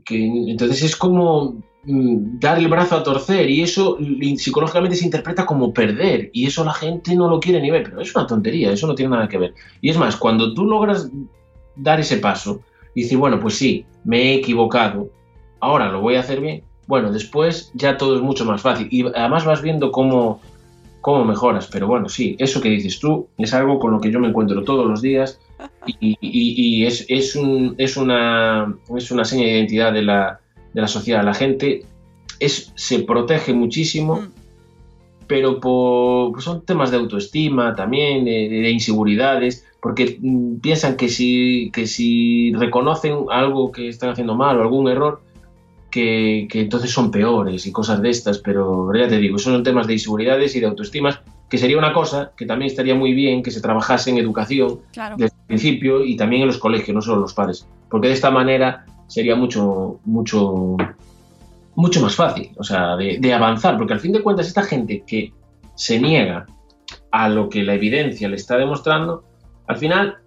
Que, entonces es como mm, dar el brazo a torcer y eso psicológicamente se interpreta como perder y eso la gente no lo quiere ni ver, pero es una tontería, eso no tiene nada que ver. Y es más, cuando tú logras dar ese paso y decir, bueno, pues sí, me he equivocado, ahora lo voy a hacer bien, bueno, después ya todo es mucho más fácil y además vas viendo cómo, cómo mejoras, pero bueno, sí, eso que dices tú es algo con lo que yo me encuentro todos los días y, es, es, un, es, una, es una seña de identidad de la, de la sociedad. La gente es, se protege muchísimo, mm. pero por, pues son temas de autoestima también, de, inseguridades, porque mm, piensan que si, que si reconocen algo que están haciendo mal o algún error, que, que, entonces son peores y cosas de estas, pero ya te digo, son temas de inseguridades y de autoestimas que sería una cosa que también estaría muy bien que se trabajase en educación desde el principio y también en los colegios, no solo los padres, porque de esta manera sería mucho, mucho, mucho más fácil, o sea, de, avanzar, porque al fin de cuentas esta gente que se niega a lo que la evidencia le está demostrando, al final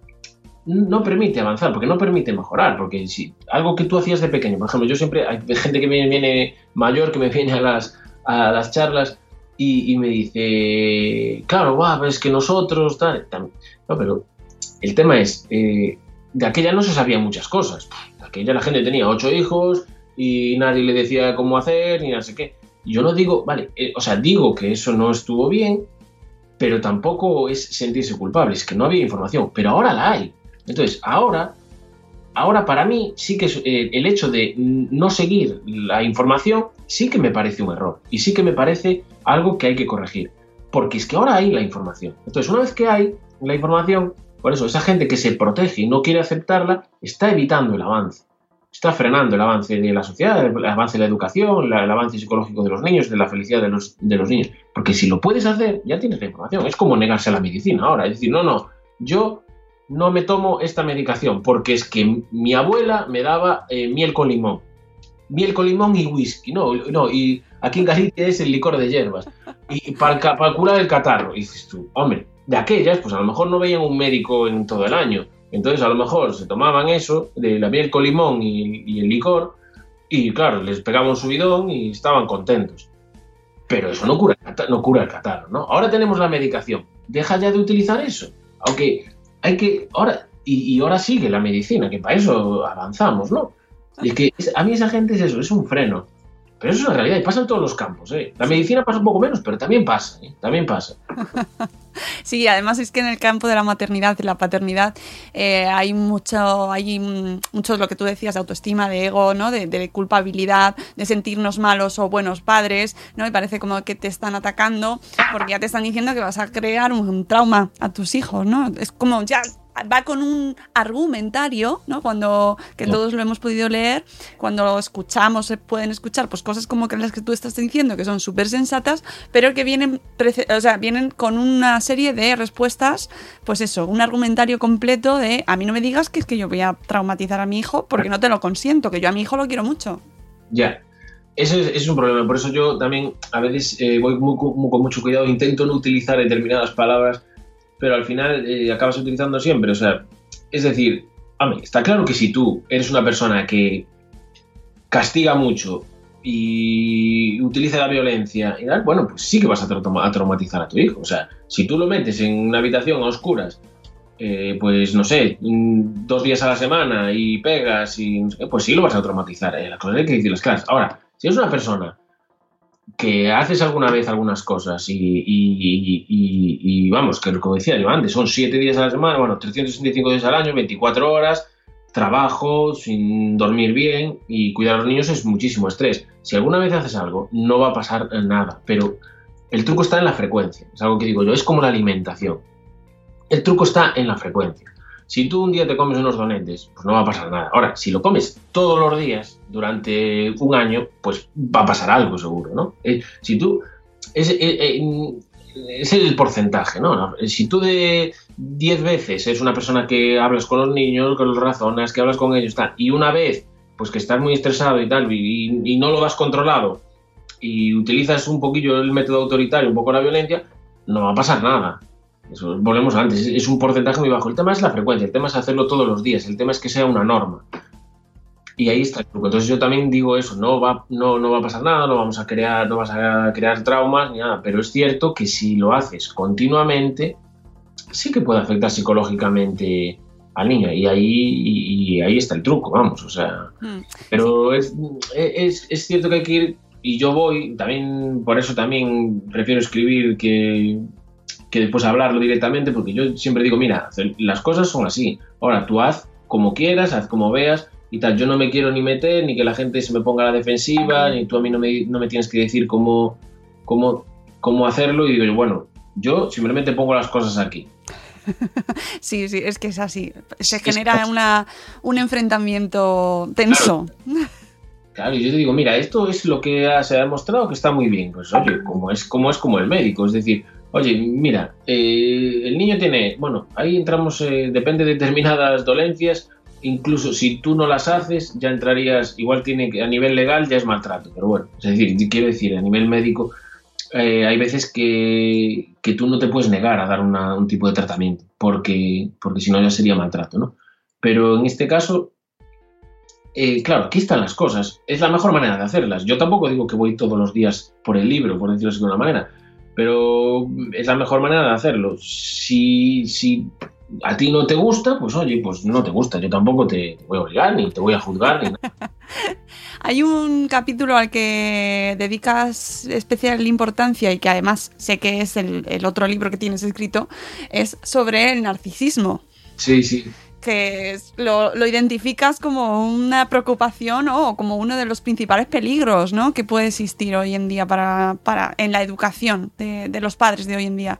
no permite avanzar, porque no permite mejorar, porque si algo que tú hacías de pequeño, por ejemplo, yo siempre, hay gente que viene, viene mayor, que me viene a las, a las charlas y, me dice, claro, va, es que nosotros, tal, No, pero el tema es, eh, de aquella no se sabían muchas cosas. De aquella la gente tenía ocho hijos y nadie le decía cómo hacer ni no sé qué. Yo no digo, vale, eh, o sea, digo que eso no estuvo bien, pero tampoco es sentirse culpable, es que no había información, pero ahora la hay. Entonces, ahora, ahora para mí sí que eh, el hecho de no seguir la información sí que me parece un error y sí que me parece algo que hay que corregir. Porque es que ahora hay la información. Entonces, una vez que hay la información, por eso esa gente que se protege y no quiere aceptarla, está evitando el avance. Está frenando el avance de la sociedad, el avance de la educación, el avance psicológico de los niños, de la felicidad de los, de los niños. Porque si lo puedes hacer, ya tienes la información. Es como negarse a la medicina ahora. Es decir, no, no, yo no me tomo esta medicación porque es que mi abuela me daba eh, miel con limón. Miel con limón y whisky, no, no, y aquí en Galicia es el licor de hierbas, y para, para curar el catarro, y dices tú, hombre, de aquellas, pues a lo mejor no veían un médico en todo el año, entonces a lo mejor se tomaban eso, de la miel con limón y, el licor, y claro, les pegaba un subidón y estaban contentos. Pero eso no cura, no cura el catarro, ¿no? Ahora tenemos la medicación. Deja ya de utilizar eso. Aunque hay que. Ahora, y, y ahora sigue la medicina, que para eso avanzamos, ¿no? Y es que a mí esa gente es eso, es un freno. Pero eso es una realidad y pasa en todos los campos, ¿eh? La medicina pasa un poco menos, pero también pasa, ¿eh? También pasa. Sí, además es que en el campo de la maternidad y la paternidad eh, hay mucho, hay mucho lo que tú decías de autoestima, de ego, ¿no? De, de culpabilidad, de sentirnos malos o buenos padres, ¿no? Y parece como que te están atacando porque ya te están diciendo que vas a crear un, un trauma a tus hijos, ¿no? Es como ya va con un argumentario, ¿no? Cuando que No. todos lo hemos podido leer, cuando lo escuchamos, se pueden escuchar pues cosas como que las que tú estás diciendo que son súper sensatas, pero que vienen, o sea, vienen con una serie de respuestas, pues eso, un argumentario completo de a mí no me digas que es que yo voy a traumatizar a mi hijo porque no te lo consiento, que yo a mi hijo lo quiero mucho. Ya. Ese es, un problema. Por eso yo también a veces eh, voy muy, cu- muy- con mucho cuidado, intento no utilizar determinadas palabras, pero al final eh, acabas utilizando siempre. O sea, es decir, hombre, está claro que si tú eres una persona que castiga mucho y utiliza la violencia y tal, bueno, pues sí que vas a, a traumatizar a tu hijo. O sea, si tú lo metes en una habitación a oscuras, eh, pues no sé, dos días a la semana y pegas y pues sí lo vas a traumatizar. Eh. Las cosas hay que decirlas claras. Ahora, si es una persona que haces alguna vez algunas cosas y, y- y- y- vamos, que como decía yo antes, son siete días a la semana, bueno, 365 días al año, 24 horas, trabajo, sin dormir bien y cuidar a los niños es muchísimo estrés. Si alguna vez haces algo, no va a pasar nada, pero el truco está en la frecuencia, es algo que digo yo, es como la alimentación. El truco está en la frecuencia. Si tú un día te comes unos donetes, pues no va a pasar nada. Ahora, si lo comes todos los días durante un año, pues va a pasar algo seguro, ¿no? Eh, si tú... Es, eh, eh, es el porcentaje, ¿no? Si tú de 10 veces eres una persona que hablas con los niños, que los razonas, que hablas con ellos, tal, y una vez, pues que estás muy estresado y tal, y, y no lo has controlado, y utilizas un poquillo el método autoritario, un poco la violencia, no va a pasar nada. Eso, volvemos antes, es, es un porcentaje muy bajo. El tema es la frecuencia, el tema es hacerlo todos los días, el tema es que sea una norma. Y ahí está el truco. Entonces yo también digo eso, no va, no, no va a pasar nada, no vamos a crear, no vas a crear traumas ni nada, pero es cierto que si lo haces continuamente, sí que puede afectar psicológicamente al niño. Y ahí, y, y ahí está el truco, vamos, o sea. Mm. Pero es, es, es cierto que hay que ir, y yo voy, también, por eso también prefiero escribir que, que después hablarlo directamente, porque yo siempre digo, mira, las cosas son así. Ahora, tú haz como quieras, haz como veas y tal. Yo no me quiero ni meter, ni que la gente se me ponga a la defensiva, ni tú a mí no me, no me tienes que decir cómo, cómo, cómo hacerlo. Y digo bueno, yo simplemente pongo las cosas aquí. Sí, sí, es que es así. Se Es genera una, un enfrentamiento tenso. Claro, y yo te digo, mira, esto es lo que ha- se ha demostrado que está muy bien. Pues oye, como es como, es como el médico, es decir, oye, mira, eh, el niño tiene, bueno, ahí entramos, eh, depende de determinadas dolencias, incluso si tú no las haces, ya entrarías, igual tiene que, a nivel legal ya es maltrato, pero bueno, es decir, quiero decir, a nivel médico, eh, hay veces que, que tú no te puedes negar a dar un tipo de tratamiento, porque, porque si no ya sería maltrato, ¿no? Pero en este caso, eh, claro, aquí están las cosas. Es la mejor manera de hacerlas. Yo tampoco digo que voy todos los días por el libro, por decirlo así de una manera, pero es la mejor manera de hacerlo. Si, si a ti no te gusta, pues oye, pues no te gusta. Yo tampoco te, te voy a obligar, ni te voy a juzgar, ni nada. Hay un capítulo al que dedicas especial importancia y que además sé que es el, el otro libro que tienes escrito, es sobre el narcisismo. Sí, sí. que lo, lo identificas como una preocupación o como uno de los principales peligros ¿no? que puede existir hoy en día para, para, en la educación de, de los padres de hoy en día.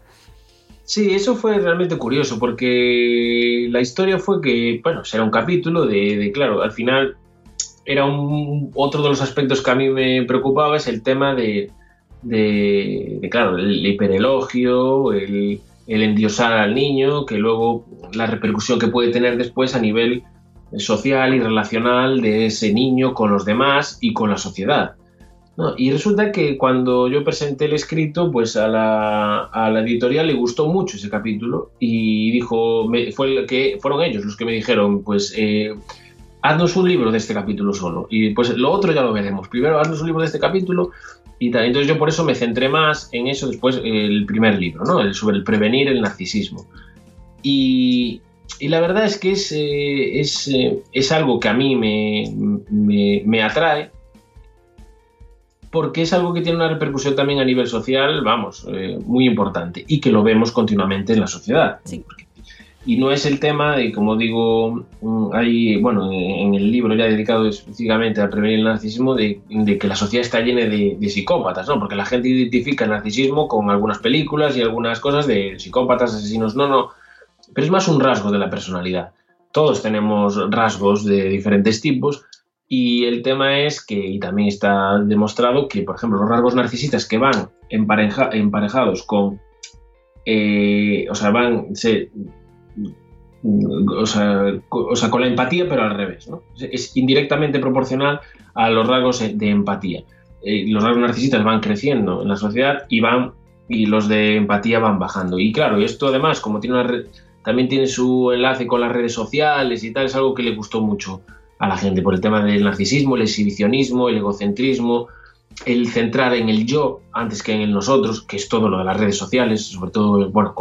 Sí, eso fue realmente curioso porque la historia fue que, bueno, era un capítulo de, de, claro, al final era un, otro de los aspectos que a mí me preocupaba es el tema de, de, de, claro, el hiperelogio, el, el endiosar al niño, que luego la repercusión que puede tener después a nivel social y relacional de ese niño con los demás y con la sociedad. Y resulta que cuando yo presenté el escrito, pues a la, editorial le gustó mucho ese capítulo y dijo, fue que fueron ellos los que me dijeron, pues eh, haznos un libro de este capítulo solo y pues lo otro ya lo veremos. Primero haznos un libro de este capítulo y tal. Entonces yo por eso me centré más en eso después el primer libro, ¿no? sobre el prevenir el narcisismo. Y, la verdad es que es, eh, es, eh, es, algo que a mí me, me, me atrae porque es algo que tiene una repercusión también a nivel social, vamos, eh, muy importante y que lo vemos continuamente en la sociedad. Y no es el tema de, como digo, mm, hay, bueno, en el libro ya dedicado específicamente a prevenir el narcisismo, de, que la sociedad está llena de, psicópatas, ¿no? Porque la gente identifica el narcisismo con algunas películas y algunas cosas de psicópatas, asesinos, no, no. Pero es más un rasgo de la personalidad. Todos tenemos rasgos de diferentes tipos, y el tema es que, y también está demostrado que, por ejemplo, los rasgos narcisistas que van emparejados con, eh, o sea, van, se, o, sea, con la empatía, pero al revés, ¿no? Es indirectamente proporcional a los rasgos de empatía. Eh, los rasgos narcisistas van creciendo en la sociedad y van y los de empatía van bajando. Y claro, esto además, como tiene una también tiene su enlace con las redes sociales y tal, es algo que le gustó mucho a la gente por el tema del narcisismo, el exhibicionismo, el egocentrismo, el centrar en el yo antes que en el nosotros, que es todo lo de las redes sociales, sobre todo, bueno,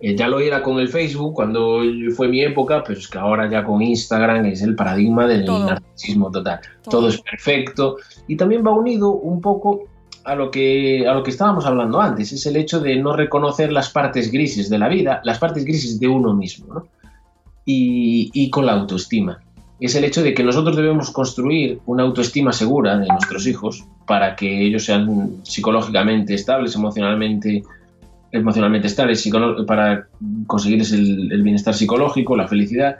eh, ya lo era con el Facebook cuando fue mi época, pero es que ahora ya con Instagram es el paradigma del narcisismo total. Todo. es perfecto y también va unido un poco a lo que a lo que estábamos hablando antes, es el hecho de no reconocer las partes grises de la vida, las partes grises de uno mismo, ¿no? y, y con la autoestima es el hecho de que nosotros debemos construir una autoestima segura de nuestros hijos para que ellos sean psicológicamente estables, emocionalmente, emocionalmente estables, para conseguirles el, bienestar psicológico, la felicidad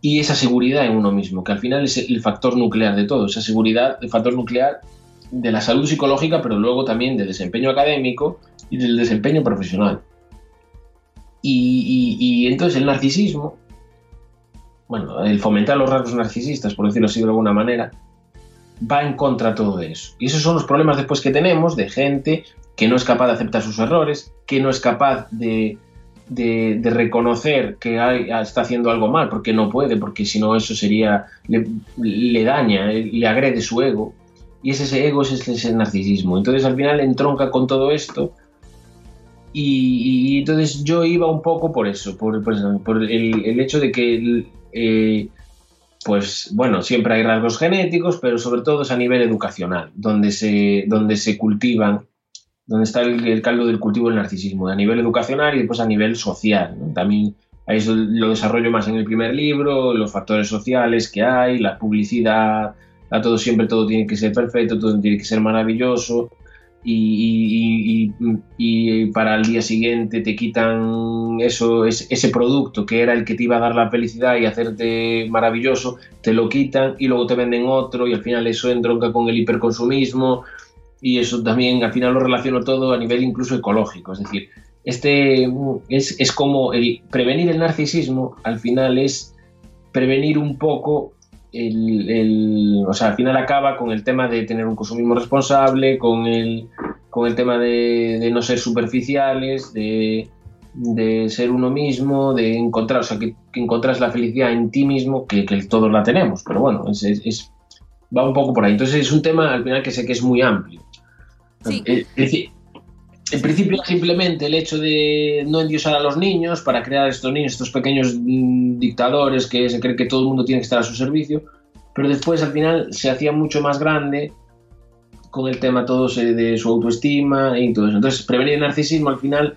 y esa seguridad en uno mismo, que al final es el factor nuclear de todo, esa seguridad, el factor nuclear de la salud psicológica, pero luego también del desempeño académico y del desempeño profesional. y entonces el narcisismo bueno, el fomentar los rasgos narcisistas, por decirlo así de alguna manera, va en contra de todo eso. Y esos son los problemas después que tenemos de gente que no es capaz de aceptar sus errores, que no es capaz de, reconocer que está haciendo algo mal, porque no puede, porque si no eso sería, le, daña, le agrede su ego. Y ese ego, es ese narcisismo. Entonces al final entronca con todo esto. Y, entonces yo iba un poco por eso, por, el, el, hecho de que pues bueno, siempre hay rasgos genéticos, pero sobre todo es a nivel educacional, donde se, donde se cultivan, donde está el, caldo del cultivo del narcisismo, a nivel educacional y después a nivel social. También ahí lo desarrollo más en el primer libro, los factores sociales que hay, la publicidad, a todo siempre todo tiene que ser perfecto, todo tiene que ser maravilloso, y, para el día siguiente te quitan eso, ese producto que era el que te iba a dar la felicidad y hacerte maravilloso, te lo quitan y luego te venden otro y al final eso entronca con el hiperconsumismo y eso también al final lo relaciono todo a nivel incluso ecológico, es decir, este es, es como prevenir el narcisismo al final es prevenir un poco el, o sea, al final acaba con el tema de tener un consumismo responsable, con el, con el tema de, no ser superficiales, de, ser uno mismo, de encontrar, o sea, que, encontrás la felicidad en ti mismo, que, todos la tenemos, pero bueno, es, va un poco por ahí. Entonces es un tema al final que sé que es muy amplio. Sí. Eh, en principio simplemente el hecho de no endiosar a los niños para crear estos niños, estos pequeños mm, dictadores que se cree que todo el mundo tiene que estar a su servicio, pero después al final se hacía mucho más grande con el tema todo de su autoestima y todo eso. Entonces, prevenir el narcisismo al final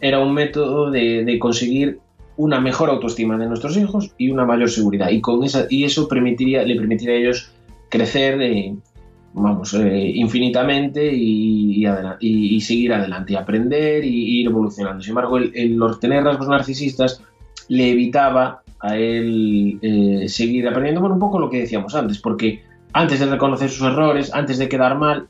era un método de, conseguir una mejor autoestima de nuestros hijos y una mayor seguridad. Y, con esa, y eso permitiría, le permitiría a ellos crecer eh, vamos, eh, infinitamente y, y, seguir adelante, y aprender y, ir evolucionando. Sin embargo, el, el, tener rasgos narcisistas le evitaba a él eh, seguir aprendiendo, bueno, un poco lo que decíamos antes, porque antes de reconocer sus errores, antes de quedar mal,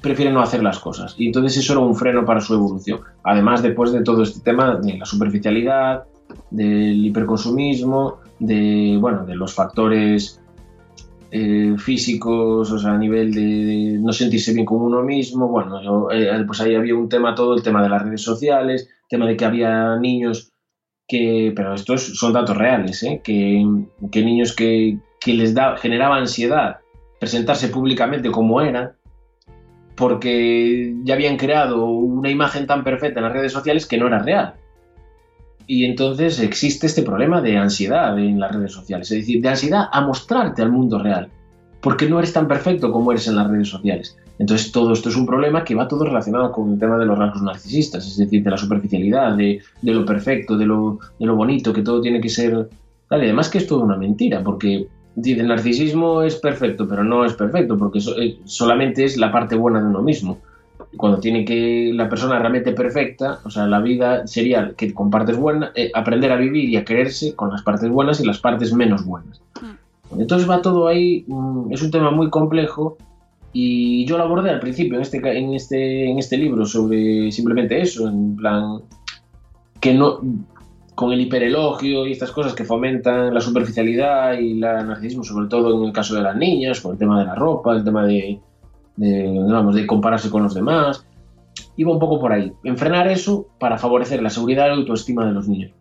prefiere no hacer las cosas. Y entonces eso era un freno para su evolución. Además, después de todo este tema de la superficialidad, del hiperconsumismo, de, bueno, de los factores eh, físicos, o sea, a nivel de, no sentirse bien con uno mismo. Bueno, eh, pues ahí había un tema todo, el tema de las redes sociales, tema de que había niños que, pero estos son datos reales, ¿eh? que, que, niños que, que les da, generaba ansiedad presentarse públicamente como eran, porque ya habían creado una imagen tan perfecta en las redes sociales que no era real. Y entonces existe este problema de ansiedad en las redes sociales, es decir, de ansiedad a mostrarte al mundo real, porque no eres tan perfecto como eres en las redes sociales. Entonces todo esto es un problema que va todo relacionado con el tema de los rasgos narcisistas, es decir, de la superficialidad, de, lo perfecto, de lo, de lo, bonito, que todo tiene que ser... además que es toda una mentira, porque el narcisismo es perfecto, pero no es perfecto, porque eh, solamente es la parte buena de uno mismo cuando tiene que la persona realmente perfecta, o sea, la vida sería que compartes buena, eh, aprender a vivir y a quererse con las partes buenas y las partes menos buenas. Mm. Entonces va todo ahí, mm, es un tema muy complejo y yo lo abordé al principio en este, en este, en este libro sobre simplemente eso, en plan que no con el hiperelogio y estas cosas que fomentan la superficialidad y el narcisismo, sobre todo en el caso de las niñas, con el tema de la ropa, el tema de, de, de compararse con los demás. Iba un poco por ahí. Enfrenar eso para favorecer la seguridad y la autoestima de los niños.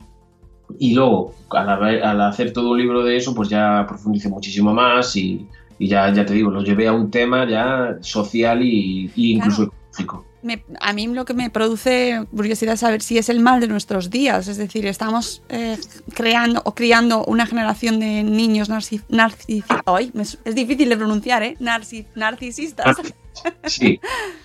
Y luego, al, hacer todo un libro de eso, pues ya profundicé muchísimo más y, ya, ya te digo, lo llevé a un tema ya social y, incluso ecológico a mí lo que me produce curiosidad es saber si es el mal de nuestros días, es decir, estamos eh, creando o criando una generación de niños narcisistas. es difícil de pronunciar, ¿eh? narcisistas. Ah, sí,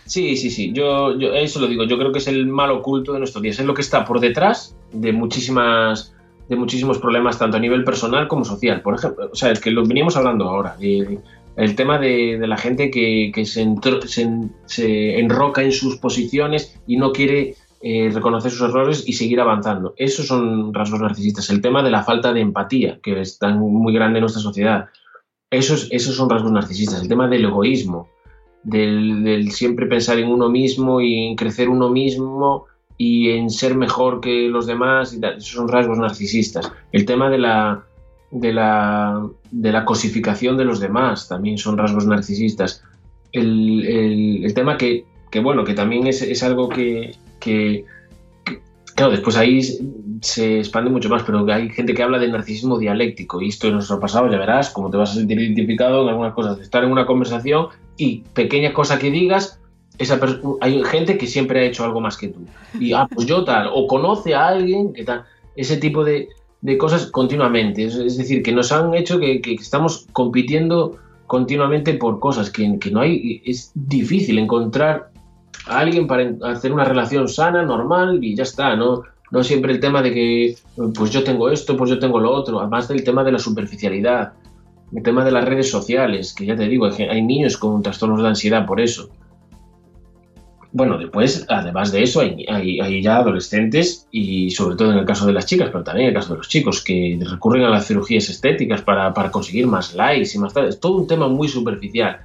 sí, sí, sí. Yo, yo, eso lo digo. Yo creo que es el mal oculto de nuestros días. Es lo que está por detrás de muchísimas de muchísimos problemas tanto a nivel personal como social. Por ejemplo, o sea, es que lo veníamos hablando ahora. De, el tema de, la gente que, se, enroca en sus posiciones y no quiere eh, reconocer sus errores y seguir avanzando. Esos son rasgos narcisistas. El tema de la falta de empatía, que es muy grande en nuestra sociedad. Esos, esos son rasgos narcisistas. El tema del egoísmo, del, siempre pensar en uno mismo y en crecer uno mismo y en ser mejor que los demás. Esos son rasgos narcisistas. El tema de la de la, de la cosificación de los demás, también son rasgos narcisistas. El, tema que, bueno, que también es, algo que, claro, después ahí se expande mucho más, pero hay gente que habla de narcisismo dialéctico y esto en nuestro pasado, ya verás, cómo te vas a sentir identificado en algunas cosas, estar en una conversación y pequeña cosa que digas, esa hay gente que siempre ha hecho algo más que tú. Y, ah, pues yo tal, o conoce a alguien que tal, ese tipo de, de cosas continuamente. Es, decir, que nos han hecho que, estamos compitiendo continuamente por cosas que, que, no hay. Es difícil encontrar a alguien para hacer una relación sana, normal y ya está, ¿no? No siempre el tema de que, pues yo tengo esto, pues yo tengo lo otro. Además del tema de la superficialidad, el tema de las redes sociales, que ya te digo, hay niños con trastornos de ansiedad por eso bueno, después, además de eso, hay, ya adolescentes y sobre todo en el caso de las chicas, pero también en el caso de los chicos, que recurren a las cirugías estéticas para, conseguir más likes y más tal. Es todo un tema muy superficial.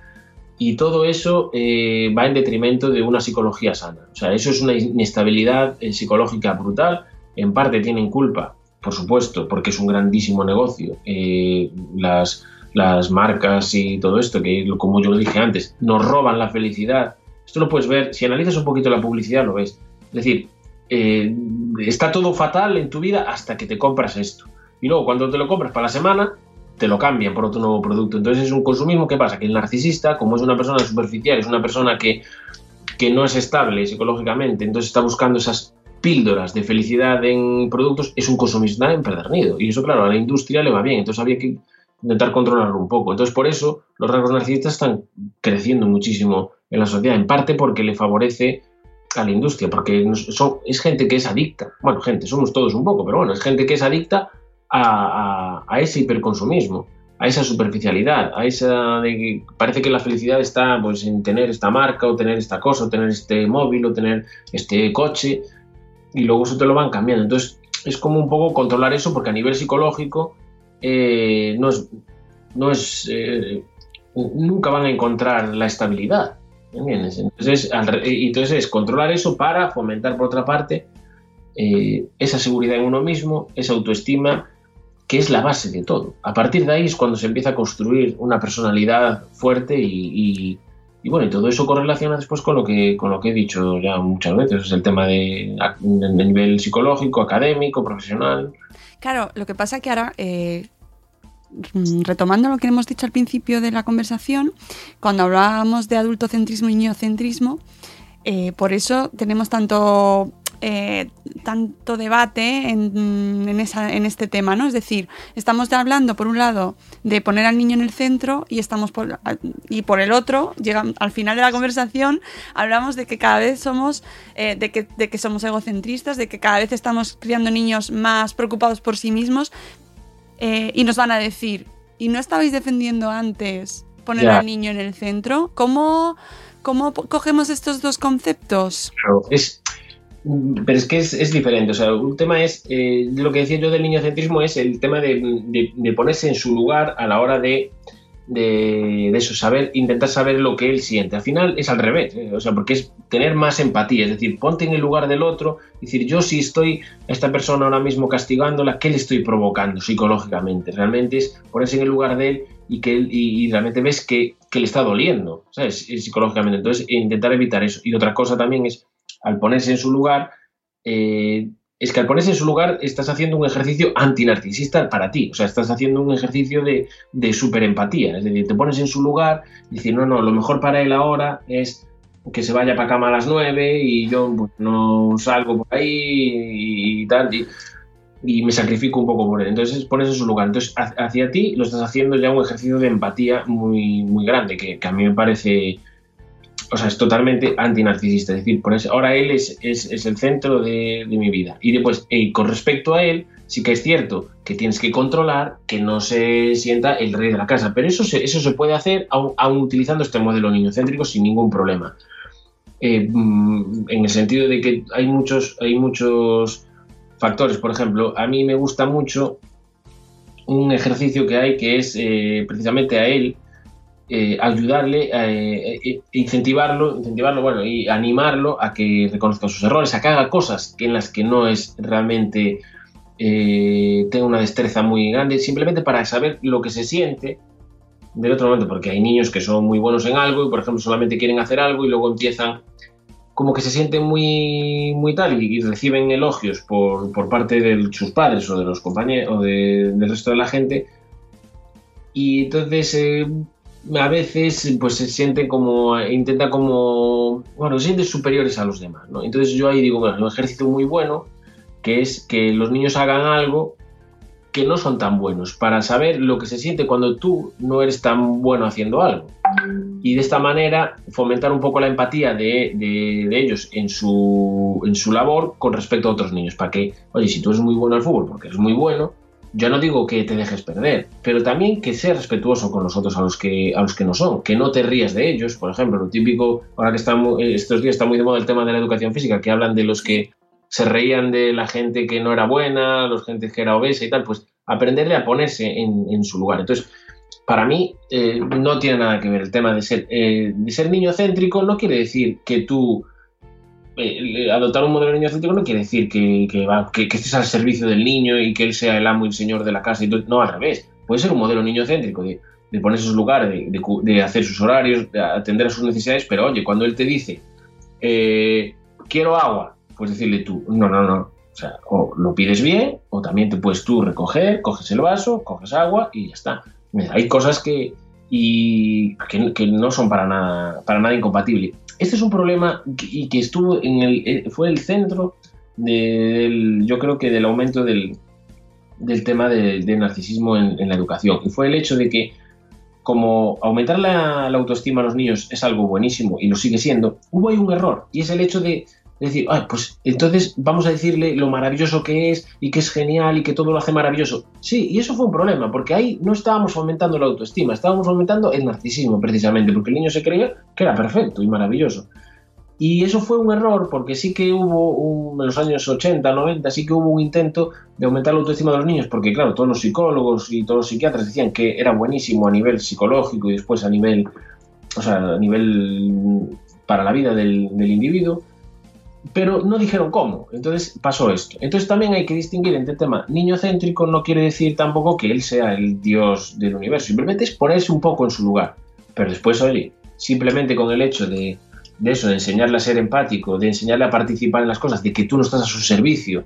Y todo eso eh, va en detrimento de una psicología sana. O sea, eso es una inestabilidad eh, psicológica brutal. En parte tienen culpa, por supuesto, porque es un grandísimo negocio. Eh, las, las marcas y todo esto, que como yo lo dije antes, nos roban la felicidad esto lo puedes ver, si analizas un poquito la publicidad lo ves. Es decir, eh, está todo fatal en tu vida hasta que te compras esto. Y luego cuando te lo compras para la semana, te lo cambian por otro nuevo producto. Entonces es un consumismo que pasa, que el narcisista, como es una persona superficial, es una persona que, que no es estable psicológicamente, entonces está buscando esas píldoras de felicidad en productos, es un consumista empedernido. Y eso, claro, a la industria le va bien. Entonces había que intentar controlarlo un poco. Entonces, por eso los rasgos narcisistas están creciendo muchísimo en la sociedad, en parte porque le favorece a la industria, porque son, es gente que es adicta, bueno, gente, somos todos un poco, pero bueno, es gente que es adicta a, ese hiperconsumismo, a esa superficialidad, a esa de que parece que la felicidad está pues en tener esta marca o tener esta cosa o tener este móvil o tener este coche y luego eso te lo van cambiando. Entonces es como un poco controlar eso porque a nivel psicológico eh, no es, no es eh, nunca van a encontrar la estabilidad. Entonces, entonces es controlar eso para fomentar, por otra parte, eh, esa seguridad en uno mismo, esa autoestima que es la base de todo. A partir de ahí es cuando se empieza a construir una personalidad fuerte y, bueno, y todo eso correlaciona después con lo que con lo que he dicho ya muchas veces, es el tema de, nivel psicológico, académico, profesional. Claro, lo que pasa es que ahora eh, retomando lo que hemos dicho al principio de la conversación, cuando hablábamos de adultocentrismo y niñocentrismo, eh, por eso tenemos tanto, eh, tanto debate en, en, este tema, ¿no? Es decir, estamos hablando, por un lado, de poner al niño en el centro y estamos por, y por el otro, llega, al final de la conversación, hablamos de que cada vez somos, eh, de, que, de que somos egocentristas, de que cada vez estamos criando niños más preocupados por sí mismos, eh, y nos van a decir, ¿y no estabais defendiendo antes poner al niño en el centro? ¿Cómo, cómo cogemos estos dos conceptos? Pero es, pero es que es, diferente. O sea, un tema es, eh, lo que decía yo del niñocentrismo es el tema de, ponerse en su lugar a la hora de, de, eso, saber, intentar saber lo que él siente. Al final es al revés, ¿eh? o sea, porque es tener más empatía, es decir, ponte en el lugar del otro, decir, yo si estoy a esta persona ahora mismo castigándola, ¿qué le estoy provocando psicológicamente? Realmente es ponerse en el lugar de él y que y, realmente ves que, que, le está doliendo, ¿sabes? Psicológicamente. Entonces, intentar evitar eso. Y otra cosa también es, al ponerse en su lugar, eh, es que al ponerse en su lugar estás haciendo un ejercicio antinarcisista para ti, o sea, estás haciendo un ejercicio de, de superempatía, es decir, te pones en su lugar y decir, no, no, lo mejor para él ahora es que se vaya para cama a las nueve y yo pues, no salgo por ahí y, tal, y, me sacrifico un poco por él. Entonces pones en su lugar. Entonces hacia ti lo estás haciendo ya un ejercicio de empatía muy, muy grande, que, que a mí me parece o sea, es totalmente antinarcisista. Es decir, ahora él es, es, el centro de, mi vida. Y después, con respecto a él, sí que es cierto que tienes que controlar que no se sienta el rey de la casa. Pero eso se, eso se puede hacer aún, utilizando este modelo niñocéntrico sin ningún problema. Eh, mm, en el sentido de que hay muchos, hay muchos factores. Por ejemplo, a mí me gusta mucho un ejercicio que hay que es eh, precisamente a él eh, ayudarle, eh, eh, incentivarlo, incentivarlo, bueno, y animarlo a que reconozca sus errores, a que haga cosas en las que no es realmente tenga una destreza muy grande, simplemente para saber lo que se siente del otro momento, porque hay niños que son muy buenos en algo y, por ejemplo, solamente quieren hacer algo y luego empiezan como que se sienten muy, muy tal y, reciben elogios por, por, parte de sus padres o de los compañeros o del resto de la gente. Y entonces a veces pues se siente como, intenta como, bueno, se sienten superiores a los demás, ¿no? Entonces yo ahí digo, bueno, un ejercicio muy bueno, que es que los niños hagan algo que no son tan buenos, para saber lo que se siente cuando tú no eres tan bueno haciendo algo. Y de esta manera fomentar un poco la empatía de, de ellos en su, en su labor con respecto a otros niños, para que, oye, si tú eres muy bueno al fútbol, porque eres muy bueno, yo no digo que te dejes perder, pero también que seas respetuoso con los otros a los que, a los que no son, que no te rías de ellos. Por ejemplo, lo típico, ahora que estamos, eh, estos días está muy de moda el tema de la educación física, que hablan de los que se reían de la gente que no era buena, los gente que era obesa y tal, pues aprenderle a ponerse en, su lugar. Entonces, para mí eh, no tiene nada que ver el tema de ser, eh, de ser niño céntrico, no quiere decir que tú eh, adoptar un modelo niño céntrico no quiere decir que, que, estés al servicio del niño y que él sea el amo y el señor de la casa. Y No, al revés. Puede ser un modelo niño céntrico de, de ponerse sus lugares, de, de, hacer sus horarios, de atender a sus necesidades, pero oye, cuando él te dice, eh, quiero agua, pues decirle tú, no, no, no. O sea, o lo pides bien, o también te puedes tú recoger, coges el vaso, coges agua y ya está. Hay cosas que, y que, no son para nada, para nada incompatibles. Este es un problema y que estuvo en el, eh, fue el centro del, yo creo que del aumento del, del tema del narcisismo en, la educación. Y fue el hecho de que, como aumentar la, la autoestima a los niños es algo buenísimo y lo sigue siendo, hubo ahí un error. Y es el hecho de decir, Ay, pues entonces vamos a decirle lo maravilloso que es y que es genial y que todo lo hace maravilloso. Sí, y eso fue un problema, porque ahí no estábamos fomentando la autoestima, estábamos fomentando el narcisismo precisamente, porque el niño se creía que era perfecto y maravilloso. Y eso fue un error, porque sí que hubo, en los años 80, 90, sí que hubo un intento de aumentar la autoestima de los niños, porque claro, todos los psicólogos y todos los psiquiatras decían que era buenísimo a nivel psicológico y después a nivel, o sea, a nivel para la vida del individuo, pero no dijeron cómo. Entonces pasó esto. Entonces también hay que distinguir entre el tema niño céntrico, no quiere decir tampoco que él sea el dios del universo, simplemente es ponerse un poco en su lugar. Pero después, oye, simplemente con el hecho de, de eso, de enseñarle a ser empático, de enseñarle a participar en las cosas, de que tú no estás a su servicio,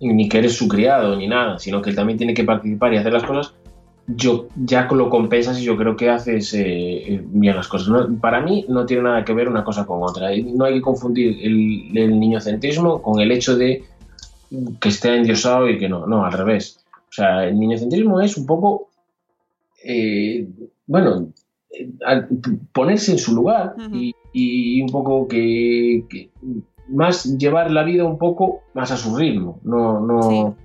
ni que eres su criado, ni nada, sino que él también tiene que participar y hacer las cosas, yo ya lo compensas y yo creo que haces eh, bien las cosas. para mí no tiene nada que ver una cosa con otra. No hay que confundir el, el niñocentrismo con el hecho de que esté endiosado y que no. No, al revés. O sea, el niñocentrismo es un poco, eh, bueno, ponerse en su lugar y, un poco que, más llevar la vida un poco más a su ritmo, no, no,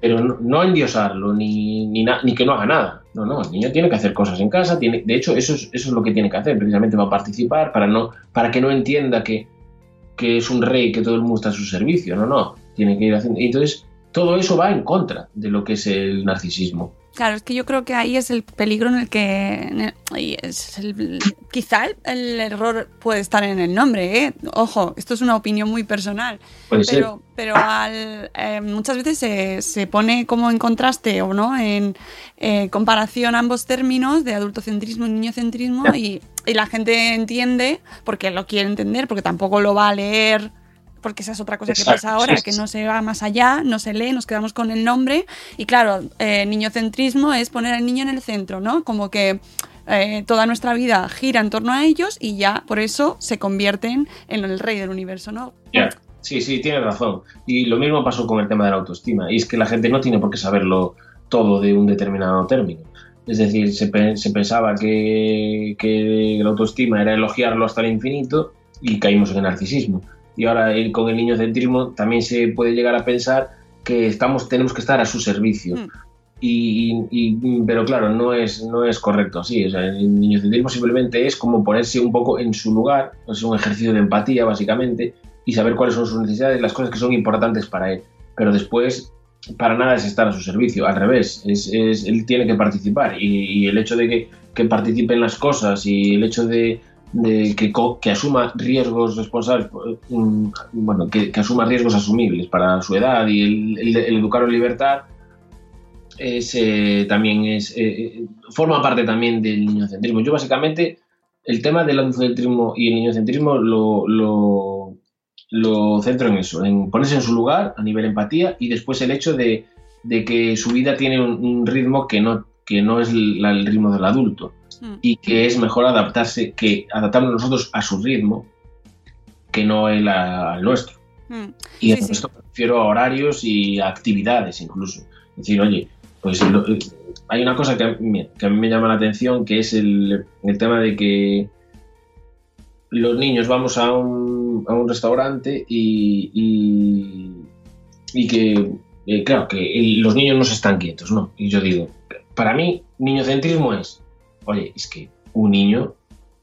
pero no, endiosarlo ni, ni, ni, que no haga nada. No, no, el niño tiene que hacer cosas en casa, tiene, de hecho eso es, eso es lo que tiene que hacer, precisamente va a participar para, no, para que no entienda que, que es un rey, que todo el mundo está a su servicio, no, no, tiene que ir haciendo... Entonces, todo eso va en contra de lo que es el narcisismo. Claro, es que yo creo que ahí es el peligro en el que es quizá el, error puede estar en el nombre, ¿eh? Ojo, esto es una opinión muy personal. pero, pero al, eh, muchas veces se, se, pone como en contraste o no, en eh, comparación ambos términos de adultocentrismo y niñocentrismo y, y la gente entiende porque lo quiere entender, porque tampoco lo va a leer porque esa es otra cosa que pasa ahora, que no se va más allá, no se lee, nos quedamos con el nombre. Y claro, eh, niñocentrismo es poner al niño en el centro, ¿no? Como que eh, toda nuestra vida gira en torno a ellos y ya por eso se convierten en el rey del universo, ¿no? Sí, sí, tienes razón. Y lo mismo pasó con el tema de la autoestima. Y es que la gente no tiene por qué saberlo todo de un determinado término. Es decir, se, pensaba que, que la autoestima era elogiarlo hasta el infinito y caímos en el narcisismo y ahora con el niño centrismo también se puede llegar a pensar que estamos, tenemos que estar a su servicio. Mm. Y, pero claro, no es, no es correcto así. O sea, el niño centrismo simplemente es como ponerse un poco en su lugar, es un ejercicio de empatía básicamente, y saber cuáles son sus necesidades, las cosas que son importantes para él. Pero después, para nada es estar a su servicio, al revés, es, él tiene que participar y, el hecho de que, que participe en las cosas y el hecho de, que, asuma riesgos responsables, mm, bueno, que, asuma riesgos asumibles para su edad y el, educar en libertad eh, también es, eh, eh, forma parte también del niñocentrismo. Yo básicamente el tema del adultocentrismo y el niñocentrismo lo, lo, centro en eso, en ponerse en su lugar a nivel empatía y después el hecho de, de que su vida tiene un, ritmo que no, que no es el ritmo del adulto Mm. y que es mejor adaptarse, que adaptarnos nosotros a su ritmo que no el al nuestro. Mm. Y esto me refiero a horarios y a actividades incluso. Es decir, oye, pues eh, hay una cosa que a, mí, me llama la atención, que es el, tema de que los niños vamos a un, a un restaurante y, y, que, eh, claro, que los niños no se están quietos, ¿no? Y yo digo, para mí, niñocentrismo es Oye, es que un niño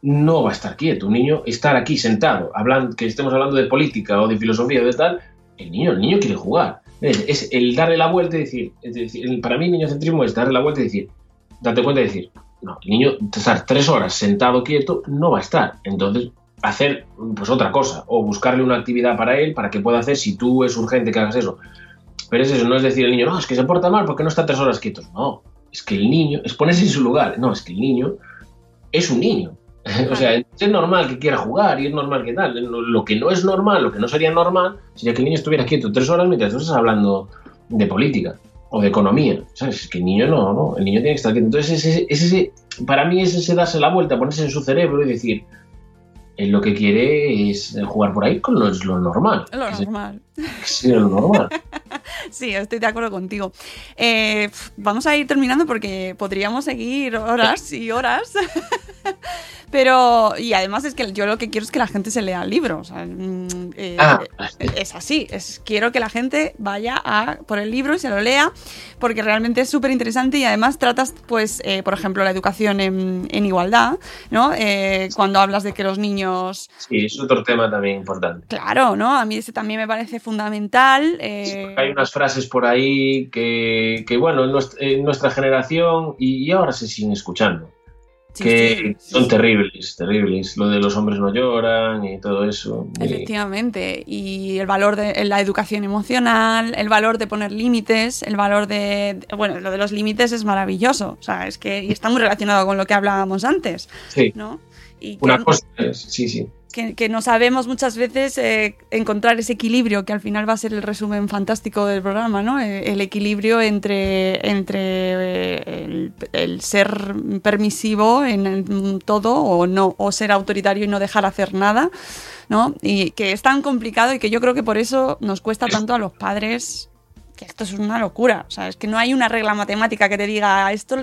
no va a estar quieto, un niño estar aquí sentado, hablando, que estemos hablando de política o de filosofía o de tal, el niño, el niño quiere jugar. Es, el darle la vuelta y decir, para mí el niñocentrismo es darle la vuelta y decir, date cuenta y decir, no, el niño estar tres horas sentado quieto no va a estar. Entonces, hacer pues otra cosa o buscarle una actividad para él para que pueda hacer si tú es urgente que hagas eso. Pero es eso, no es decir el niño, no, es que se porta mal porque no está tres horas quieto. No, es que el niño, es ponerse en su lugar. No, es que el niño es un niño. o sea, es normal que quiera jugar y es normal que tal. Lo que no es normal, lo que no sería normal, sería que el niño estuviera quieto tres horas mientras tú estás hablando de política o de economía. ¿Sabes? Es que el niño no, no. El niño tiene que estar quieto. Entonces, ese, ese, para mí es ese darse la vuelta, ponerse en su cerebro y decir, él lo que quiere es jugar por ahí con lo, lo normal. Lo normal. Sí, lo normal. sí, estoy de acuerdo contigo. Eh, vamos a ir terminando porque podríamos seguir horas y horas. Pero, y además es que yo lo que quiero es que la gente se lea el libro. Mm, eh, ah. Es así. Es, quiero que la gente vaya a por el libro y se lo lea, porque realmente es súper interesante y además tratas, pues, eh, por ejemplo, la educación en, igualdad, ¿no? Eh, cuando hablas de que los niños. Sí, es otro tema también importante. Claro, ¿no? A mí ese también me parece fundamental. hay unas frases por ahí que, bueno, en nuestra, generación y ahora se siguen escuchando que son terribles, terribles. Lo de los hombres no lloran y todo eso. Efectivamente. Y el valor de la educación emocional, el valor de poner límites, el valor de. Bueno, lo de los límites es maravilloso. O sea, es que y está muy relacionado con lo que hablábamos antes. Sí. ¿no? Una cosa es, sí, sí que, no sabemos muchas veces eh, encontrar ese equilibrio, que al final va a ser el resumen fantástico del programa, ¿no? Eh, el, equilibrio entre, entre eh, el, ser permisivo en todo o no, o ser autoritario y no dejar hacer nada, ¿no? Y que es tan complicado y que yo creo que por eso nos cuesta tanto a los padres que esto es una locura. O sea, es que no hay una regla matemática que te diga esto.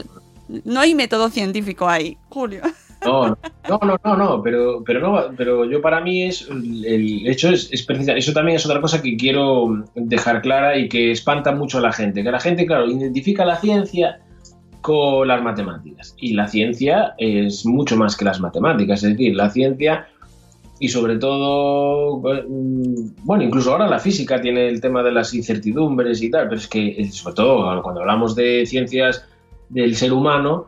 No hay método científico ahí, Julio. No, no, no, no, no, pero, pero no, pero yo para mí es el hecho es, es eso también es otra cosa que quiero dejar clara y que espanta mucho a la gente, que la gente, claro, identifica la ciencia con las matemáticas y la ciencia es mucho más que las matemáticas, es decir, la ciencia y sobre todo, bueno, incluso ahora la física tiene el tema de las incertidumbres y tal, pero es que sobre todo cuando hablamos de ciencias del ser humano,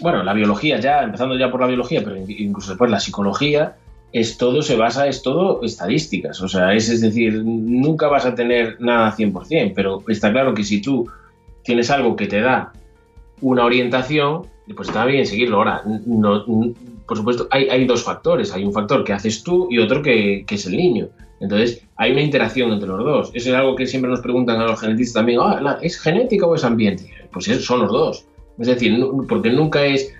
bueno, la biología ya, empezando ya por la biología, pero incluso después la psicología, es todo, se basa, es todo estadísticas. O sea, es, es decir, nunca vas a tener nada 100%, pero está claro que si tú tienes algo que te da una orientación, pues está bien seguirlo. Ahora, no, por supuesto, hay, hay, dos factores. Hay un factor que haces tú y otro que, que, es el niño. Entonces, hay una interacción entre los dos. Eso es algo que siempre nos preguntan a los genetistas también. Ah, ¿Es genética o es ambiente? Pues son los dos. Es decir, porque nunca es...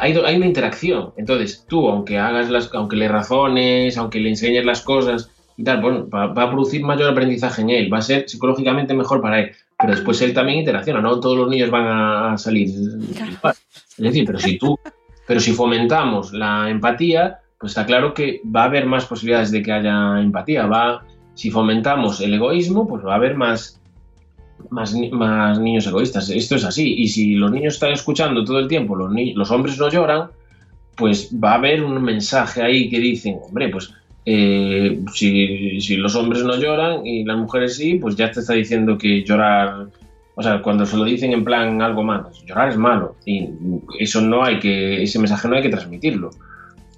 Hay, hay una interacción. Entonces, tú, aunque hagas las, aunque le razones, aunque le enseñes las cosas y tal, bueno, va, a producir mayor aprendizaje en él, va a ser psicológicamente mejor para él. Pero después él también interacciona, no todos los niños van a salir. Es decir, pero si tú, pero si fomentamos la empatía, pues está claro que va a haber más posibilidades de que haya empatía. Va, si fomentamos el egoísmo, pues va a haber más más, más niños egoístas. Esto es así. Y si los niños están escuchando todo el tiempo, los, los hombres no lloran, pues va a haber un mensaje ahí que dicen, hombre, pues eh, si, si, los hombres no lloran y las mujeres sí, pues ya te está diciendo que llorar, o sea, cuando se lo dicen en plan algo malo, llorar es malo y eso no hay que, ese mensaje no hay que transmitirlo.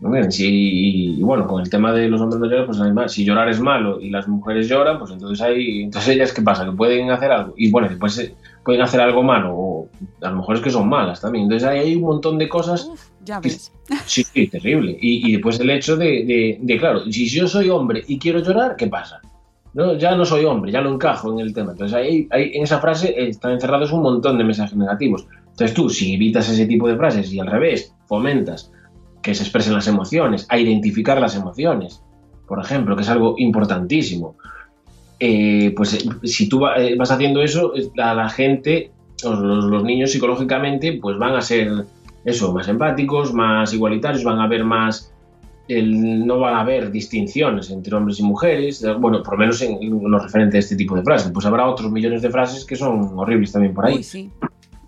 Y bueno, con el tema de los hombres no lloran, pues además, si llorar es malo y las mujeres lloran, pues entonces hay, entonces ellas qué pasa, que pueden hacer algo y bueno, después eh, pueden hacer algo malo o a lo mejor es que son malas también. Entonces ahí hay un montón de cosas. ya ves. sí, sí, terrible. Y, y, después el hecho de, de, claro, si yo soy hombre y quiero llorar, ¿qué pasa? No, ya no soy hombre, ya no encajo en el tema. Entonces ahí, ahí en esa frase están encerrados un montón de mensajes negativos. Entonces tú, si evitas ese tipo de frases y al revés, fomentas que se expresen las emociones, a identificar las emociones, por ejemplo, que es algo importantísimo. Eh, pues eh, si tú eh, vas haciendo eso, a la gente, los, niños psicológicamente, pues van a ser eso, más empáticos, más igualitarios, van a ver más, no van a haber distinciones entre hombres y mujeres, bueno, por lo menos en, en, lo referente a este tipo de frases. Pues habrá otros millones de frases que son horribles también por ahí. Uy, sí.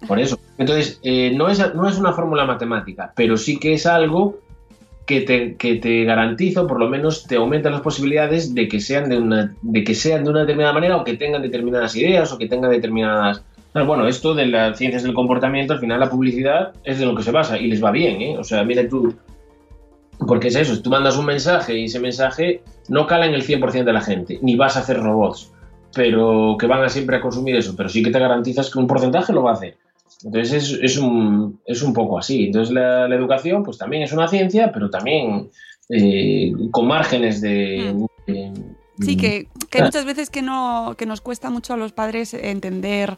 Por eso. Entonces, eh, no, es, no es una fórmula matemática, pero sí que es algo que te, que te garantiza, o por lo menos te aumenta las posibilidades de que, sean de, una, de que sean de una determinada manera o que tengan determinadas ideas o que tengan determinadas... Bueno, esto de las ciencias del comportamiento, al final la publicidad es de lo que se basa y les va bien, ¿eh? O sea, mira tú, porque es eso, tú mandas un mensaje y ese mensaje no cala en el 100% de la gente, ni vas a hacer robots, pero que van a siempre a consumir eso, pero sí que te garantizas que un porcentaje lo va a hacer. Entonces es, es, un, es un poco así. Entonces la, la, educación pues también es una ciencia, pero también eh, con márgenes de... Mm. de sí, que, que hay muchas veces que, no, que nos cuesta mucho a los padres entender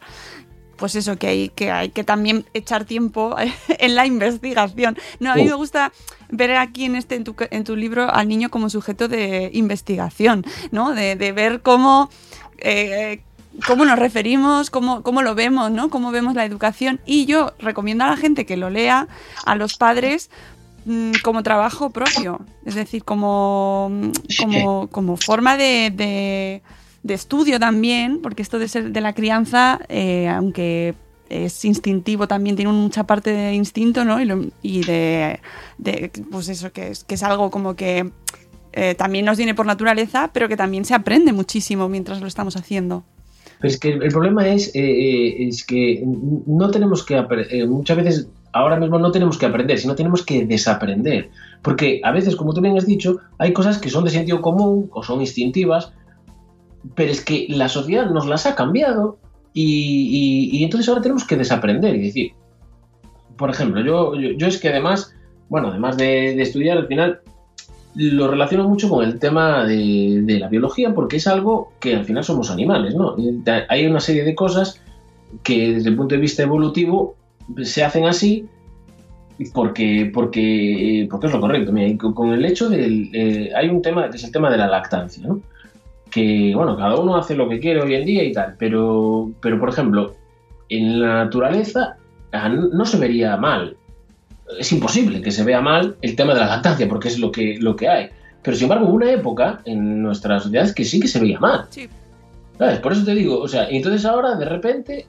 pues eso, que hay, que hay que también echar tiempo en la investigación. No, a mí me gusta ver aquí en este en tu, en tu libro al niño como sujeto de investigación, ¿no? De, de ver cómo eh, cómo nos referimos, cómo, cómo lo vemos, ¿no? Cómo vemos la educación. Y yo recomiendo a la gente que lo lea, a los padres, mmm, como trabajo propio. Es decir, como, como, como forma de, de, de, estudio también, porque esto de ser de la crianza, eh, aunque es instintivo también, tiene mucha parte de instinto, ¿no? Y, lo, y de, de, pues eso, que es, que es algo como que eh, también nos viene por naturaleza, pero que también se aprende muchísimo mientras lo estamos haciendo. Pero es que el problema es, eh, es que no tenemos que... Eh, muchas veces ahora mismo no tenemos que aprender, sino tenemos que desaprender. Porque a veces, como tú bien has dicho, hay cosas que son de sentido común o son instintivas, pero es que la sociedad nos las ha cambiado y, entonces ahora tenemos que desaprender y decir, por ejemplo, yo, yo, es que además, bueno, además de, estudiar, al final lo relaciono mucho con el tema de, de, la biología porque es algo que al final somos animales, ¿no? Hay una serie de cosas que desde el punto de vista evolutivo se hacen así porque, porque, porque es lo correcto. con el hecho del... Eh, hay un tema que es el tema de la lactancia, ¿no? Que, bueno, cada uno hace lo que quiere hoy en día y tal, pero, pero por ejemplo, en la naturaleza ah, no se vería mal. Es imposible que se vea mal el tema de la lactancia, porque es lo que, lo que hay. Pero sin embargo, hubo una época en nuestras sociedades que sí que se veía mal. Sí. ¿Sabes? Por eso te digo, o sea, entonces ahora de repente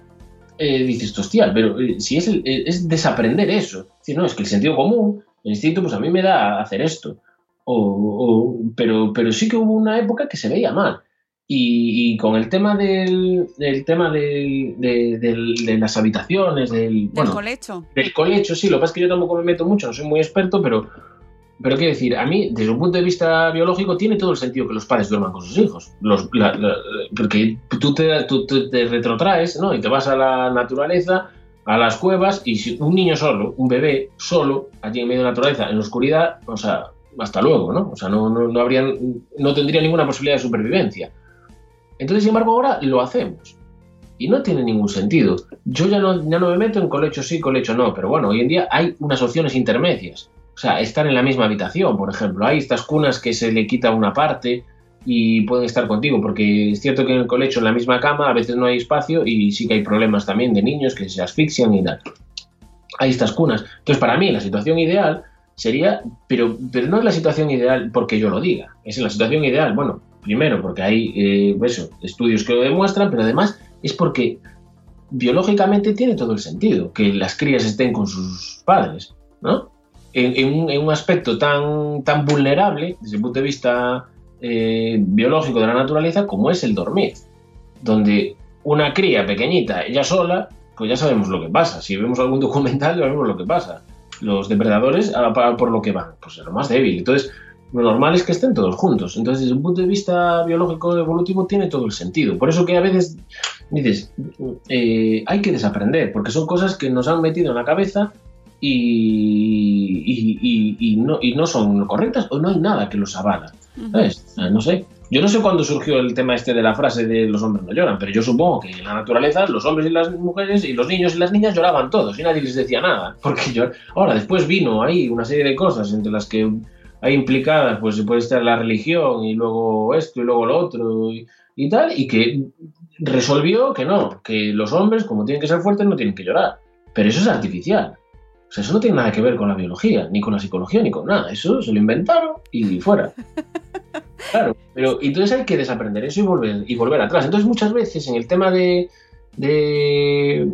eh, dices, hostia, pero eh, si es, eh, es desaprender eso. Es no, es que el sentido común, el instinto, pues a mí me da hacer esto. O, pero, pero sí que hubo una época que se veía mal. Y, con el tema del, tema de, las habitaciones, del, del colecho. Del colecho, sí, lo que pasa es que yo tampoco me meto mucho, no soy muy experto, pero pero quiero decir, a mí, desde un punto de vista biológico, tiene todo el sentido que los padres duerman con sus hijos. porque tú te, te, retrotraes ¿no? y te vas a la naturaleza, a las cuevas, y si un niño solo, un bebé solo, allí en medio de la naturaleza, en la oscuridad, o sea, hasta luego, ¿no? O sea, no, no, habría, no tendría ninguna posibilidad de supervivencia. Entonces, sin embargo, ahora lo hacemos. Y no tiene ningún sentido. Yo ya no, ya no me meto en colecho sí, colecho no, pero bueno, hoy en día hay unas opciones intermedias o sea, estar en la misma habitación, por ejemplo. Hay estas cunas que se le quita una parte y pueden estar contigo, porque es cierto que en el colecho, en la misma cama, a veces no hay espacio y sí que hay problemas también de niños que se asfixian y tal. Hay estas cunas. Entonces, para mí, la situación ideal sería, pero, pero no es la situación ideal porque yo lo diga, es la situación ideal, bueno, primero porque hay eh, eso, estudios que lo demuestran, pero además es porque biológicamente tiene todo el sentido que las crías estén con sus padres, ¿no? en, un, aspecto tan, tan vulnerable desde el punto de vista eh, biológico de la naturaleza como es el dormir, donde una cría pequeñita, ella sola, pues ya sabemos lo que pasa. Si vemos algún documental, ya vemos lo que pasa. Los depredadores, por lo que van, pues es lo más débil. Entonces, lo normal es que estén todos juntos. Entonces, desde un punto de vista biológico evolutivo, tiene todo el sentido. Por eso que a veces dices, eh, hay que desaprender, porque son cosas que nos han metido en la cabeza y, no, y no son correctas o no hay nada que los avala. No sé. Yo no sé cuándo surgió el tema este de la frase de los hombres no lloran, pero yo supongo que en la naturaleza los hombres y las mujeres y los niños y las niñas lloraban todos y nadie les decía nada. Porque yo... Ahora, después vino ahí una serie de cosas entre las que hay implicadas, pues puede estar la religión y luego esto y luego lo otro y, y tal, y que resolvió que no, que los hombres, como tienen que ser fuertes, no tienen que llorar. Pero eso es artificial. O sea, eso no tiene nada que ver con la biología, ni con la psicología, ni con nada. Eso se lo inventaron y fuera. Claro, pero entonces hay que desaprender eso y volver, y volver atrás. Entonces muchas veces en el tema de, de,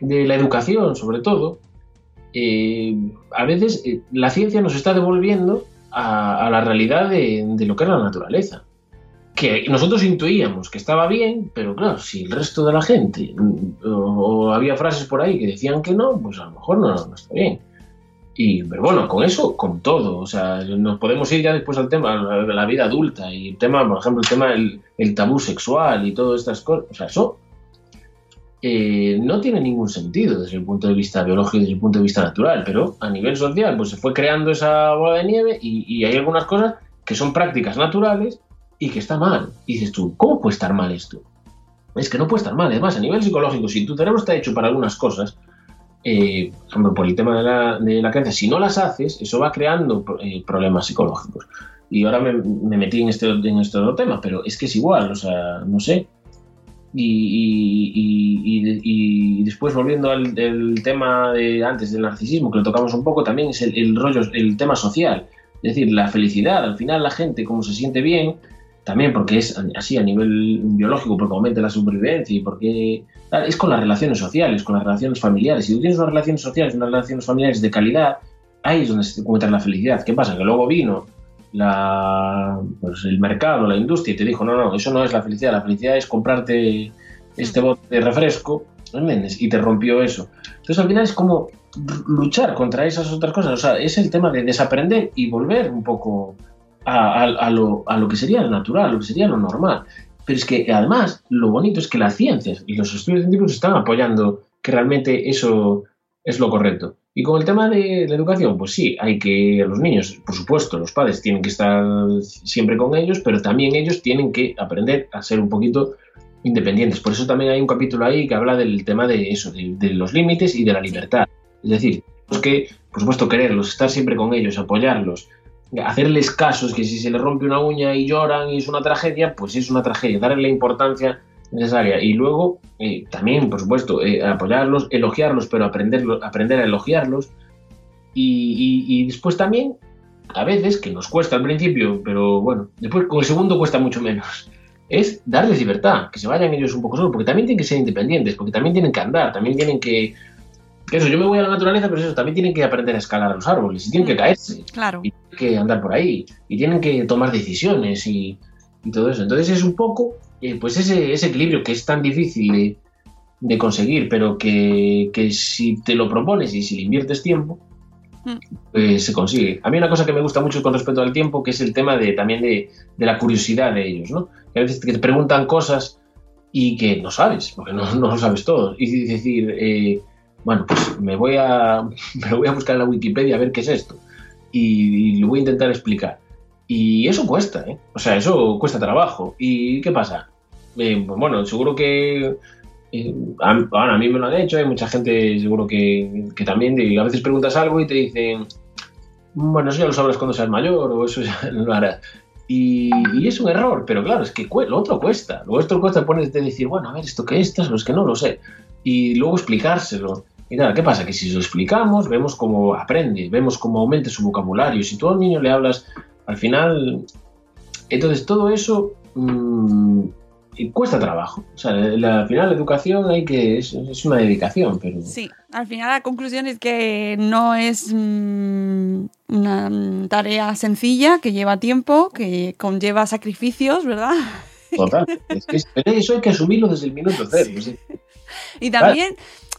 la educación, sobre todo, eh, a veces eh, la ciencia nos está devolviendo a, la realidad de, lo que es la naturaleza que nosotros intuíamos que estaba bien, pero claro, si el resto de la gente o, había frases por ahí que decían que no, pues a lo mejor no, no, está bien. Y, pero bueno, con eso, con todo, o sea, nos podemos ir ya después al tema de la, vida adulta y el tema, por ejemplo, el tema del el tabú sexual y todas estas cosas, o sea, eso eh, no tiene ningún sentido desde el punto de vista biológico y desde el punto de vista natural, pero a nivel social, pues se fue creando esa bola de nieve y, hay algunas cosas que son prácticas naturales y que está mal. Y dices tú, ¿cómo puede estar mal esto? Es que no puede estar mal. Además, a nivel psicológico, si tu cerebro está hecho para algunas cosas, eh, por el tema de la, de la creencia, si no las haces, eso va creando eh, problemas psicológicos. Y ahora me, metí en este, en este otro tema, pero es que es igual, o sea, no sé. Y, y, después volviendo al tema de antes del narcisismo, que lo tocamos un poco, también es el, el rollo, el tema social. Es decir, la felicidad, al final la gente como se siente bien, también porque es así a nivel biológico, porque aumenta la supervivencia y porque es con las relaciones sociales, con las relaciones familiares. Si tú tienes unas relaciones sociales, unas relaciones familiares de calidad, ahí es donde se encuentra la felicidad. ¿Qué pasa? Que luego vino la, pues el mercado, la industria y te dijo, no, no, eso no es la felicidad, la felicidad es comprarte este bote de refresco ¿entiendes? Y te rompió eso. Entonces al final es como luchar contra esas otras cosas. O sea, es el tema de desaprender y volver un poco a, lo, a lo que sería lo natural, lo que sería lo normal. Pero es que además lo bonito es que las ciencias y los estudios científicos están apoyando que realmente eso es lo correcto. Y con el tema de la educación, pues sí, hay que los niños, por supuesto, los padres tienen que estar siempre con ellos, pero también ellos tienen que aprender a ser un poquito independientes. Por eso también hay un capítulo ahí que habla del tema de eso, de, los límites y de la libertad. Es decir, tenemos que, por supuesto, quererlos, estar siempre con ellos, apoyarlos, hacerles casos, que si se les rompe una uña y lloran y es una tragedia, pues es una tragedia, darle la importancia necesaria. Y luego, eh, también, por supuesto, eh, apoyarlos, elogiarlos, pero aprender, aprender a elogiarlos. Y, después también, a veces, que nos cuesta al principio, pero bueno, después con el segundo cuesta mucho menos, es darles libertad, que se vayan ellos un poco solos, porque también tienen que ser independientes, porque también tienen que andar, también tienen que... eso, yo me voy a la naturaleza, pero eso, también tienen que aprender a escalar a los árboles, y tienen que caerse, claro. y tienen que andar por ahí, y tienen que tomar decisiones y, y todo eso. Entonces es un poco eh, pues ese, ese, equilibrio que es tan difícil de, conseguir, pero que, si te lo propones y si le inviertes tiempo, hmm. pues se consigue. A mí una cosa que me gusta mucho con respecto al tiempo, que es el tema de también de, la curiosidad de ellos, ¿no? Que a veces te preguntan cosas y que no sabes, porque no, no lo sabes todo. Y decir, eh, bueno, pues me voy, a, me voy a buscar en la Wikipedia a ver qué es esto. Y, y lo voy a intentar explicar. Y eso cuesta, ¿eh? O sea, eso cuesta trabajo. ¿Y qué pasa? Eh, pues bueno, seguro que eh, a, mí me lo han hecho, hay mucha gente seguro que, también, a veces preguntas algo y te dicen, bueno, eso ya lo sabrás cuando seas mayor o eso ya lo harás. Y, es un error, pero claro, es que lo otro cuesta. Lo otro cuesta ponerte de decir, bueno, a ver, ¿esto qué es? Esto es que no lo sé. Y luego explicárselo. Y nada, ¿qué pasa? Que si lo explicamos, vemos cómo aprende, vemos cómo aumenta su vocabulario. Si tú a un niño le hablas, al final... Entonces, todo eso mm, y cuesta trabajo. O sea, al final la educación hay que es, una dedicación, pero sí. Al final la conclusión es que no es mm, una tarea sencilla, que lleva tiempo, que conlleva sacrificios, ¿verdad? Total. es que eso hay que asumirlo desde el minuto cero. Y también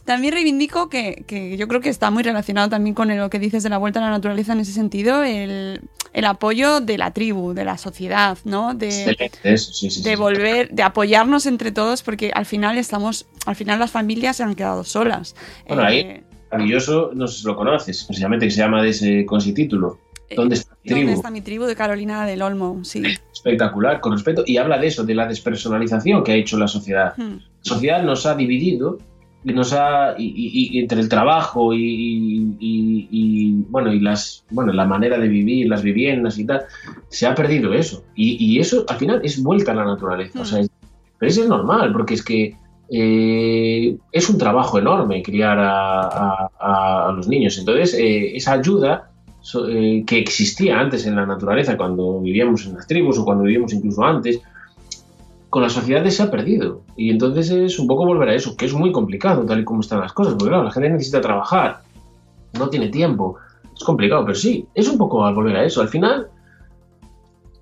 también reivindico que, yo creo que está muy relacionado también con lo que dices de la vuelta a la naturaleza en ese sentido, el, apoyo de la tribu, de la sociedad, ¿no? De, de volver, de apoyarnos entre todos, porque al final estamos, al final las familias se han quedado solas. Bueno, ahí, eh, maravilloso, no sé si lo conoces, precisamente que se llama de ese con ese título. Eh, ¿Dónde está mi tribu? ¿Dónde está mi tribu de Carolina del Olmo? Sí. Espectacular, con respeto. Y habla de eso, de la despersonalización que ha hecho la sociedad. Hmm. La sociedad nos ha dividido nos ha y, entre el trabajo y, bueno y las bueno la manera de vivir las viviendas y tal se ha perdido eso. Y, eso al final es vuelta a la naturaleza. Hmm. pero eso es normal porque es que eh, es un trabajo enorme criar a, los niños. Entonces eh, esa ayuda eh, que existía antes en la naturaleza cuando vivíamos en las tribus o cuando vivíamos incluso antes con la sociedad se ha perdido. Y entonces es un poco volver a eso, que es muy complicado tal y como están las cosas, porque claro, la gente necesita trabajar, no tiene tiempo, es complicado, pero sí, es un poco volver a eso. Al final,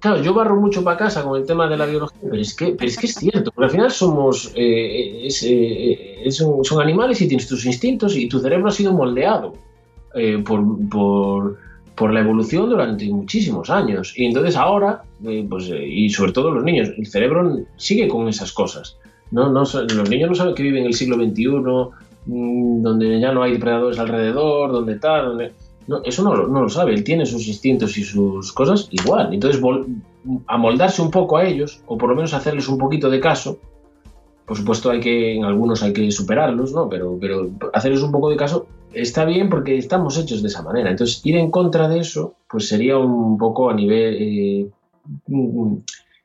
claro, yo barro mucho para casa con el tema de la biología, pero es que, es, que es cierto, porque al final somos, eh, eh, son, animales y tienes tus instintos y tu cerebro ha sido moldeado eh, por por la evolución durante muchísimos años. Y entonces ahora, eh, pues, eh, y sobre todo los niños, el cerebro sigue con esas cosas. No, no, los niños no saben que viven en el siglo XXI, mm, donde ya no hay depredadores alrededor, donde tal, donde... No, eso no, no, lo sabe, él tiene sus instintos y sus cosas igual. Entonces, amoldarse un poco a ellos, o por lo menos hacerles un poquito de caso, por supuesto hay que, en algunos hay que superarlos, ¿no? Pero, pero hacerles un poco de caso está bien porque estamos hechos de esa manera. Entonces, ir en contra de eso, pues sería un poco a nivel... Eh, mm,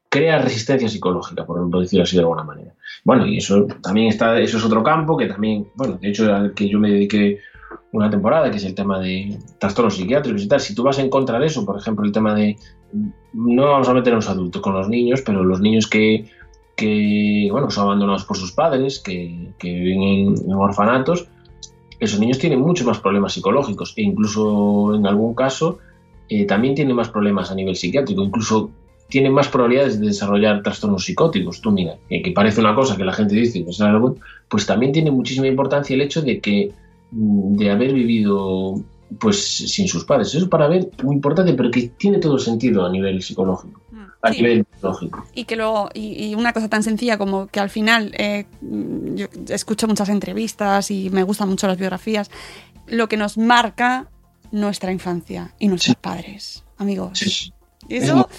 crea resistencia psicológica, por decirlo así de alguna manera. Bueno, y eso también está, eso es otro campo que también, bueno, de hecho al que yo me dediqué una temporada, que es el tema de trastornos psiquiátricos y tal. Si tú vas en contra de eso, por ejemplo, el tema de, no vamos a meter a los adultos con los niños, pero los niños que, que bueno, son abandonados por sus padres, que, que viven en orfanatos, esos niños tienen muchos más problemas psicológicos e incluso en algún caso eh, también tienen más problemas a nivel psiquiátrico. Incluso tienen más probabilidades de desarrollar trastornos psicóticos. Tú mira, que, parece una cosa que la gente dice, pues, pues también tiene muchísima importancia el hecho de que mm, de haber vivido pues sin sus padres. Eso es para ver muy importante, pero que tiene todo sentido a nivel psicológico. A nivel psicológico. Y que luego, y, una cosa tan sencilla como que al final eh, yo escucho muchas entrevistas y me gustan mucho las biografías, lo que nos marca nuestra infancia y nuestros padres, amigos. Eso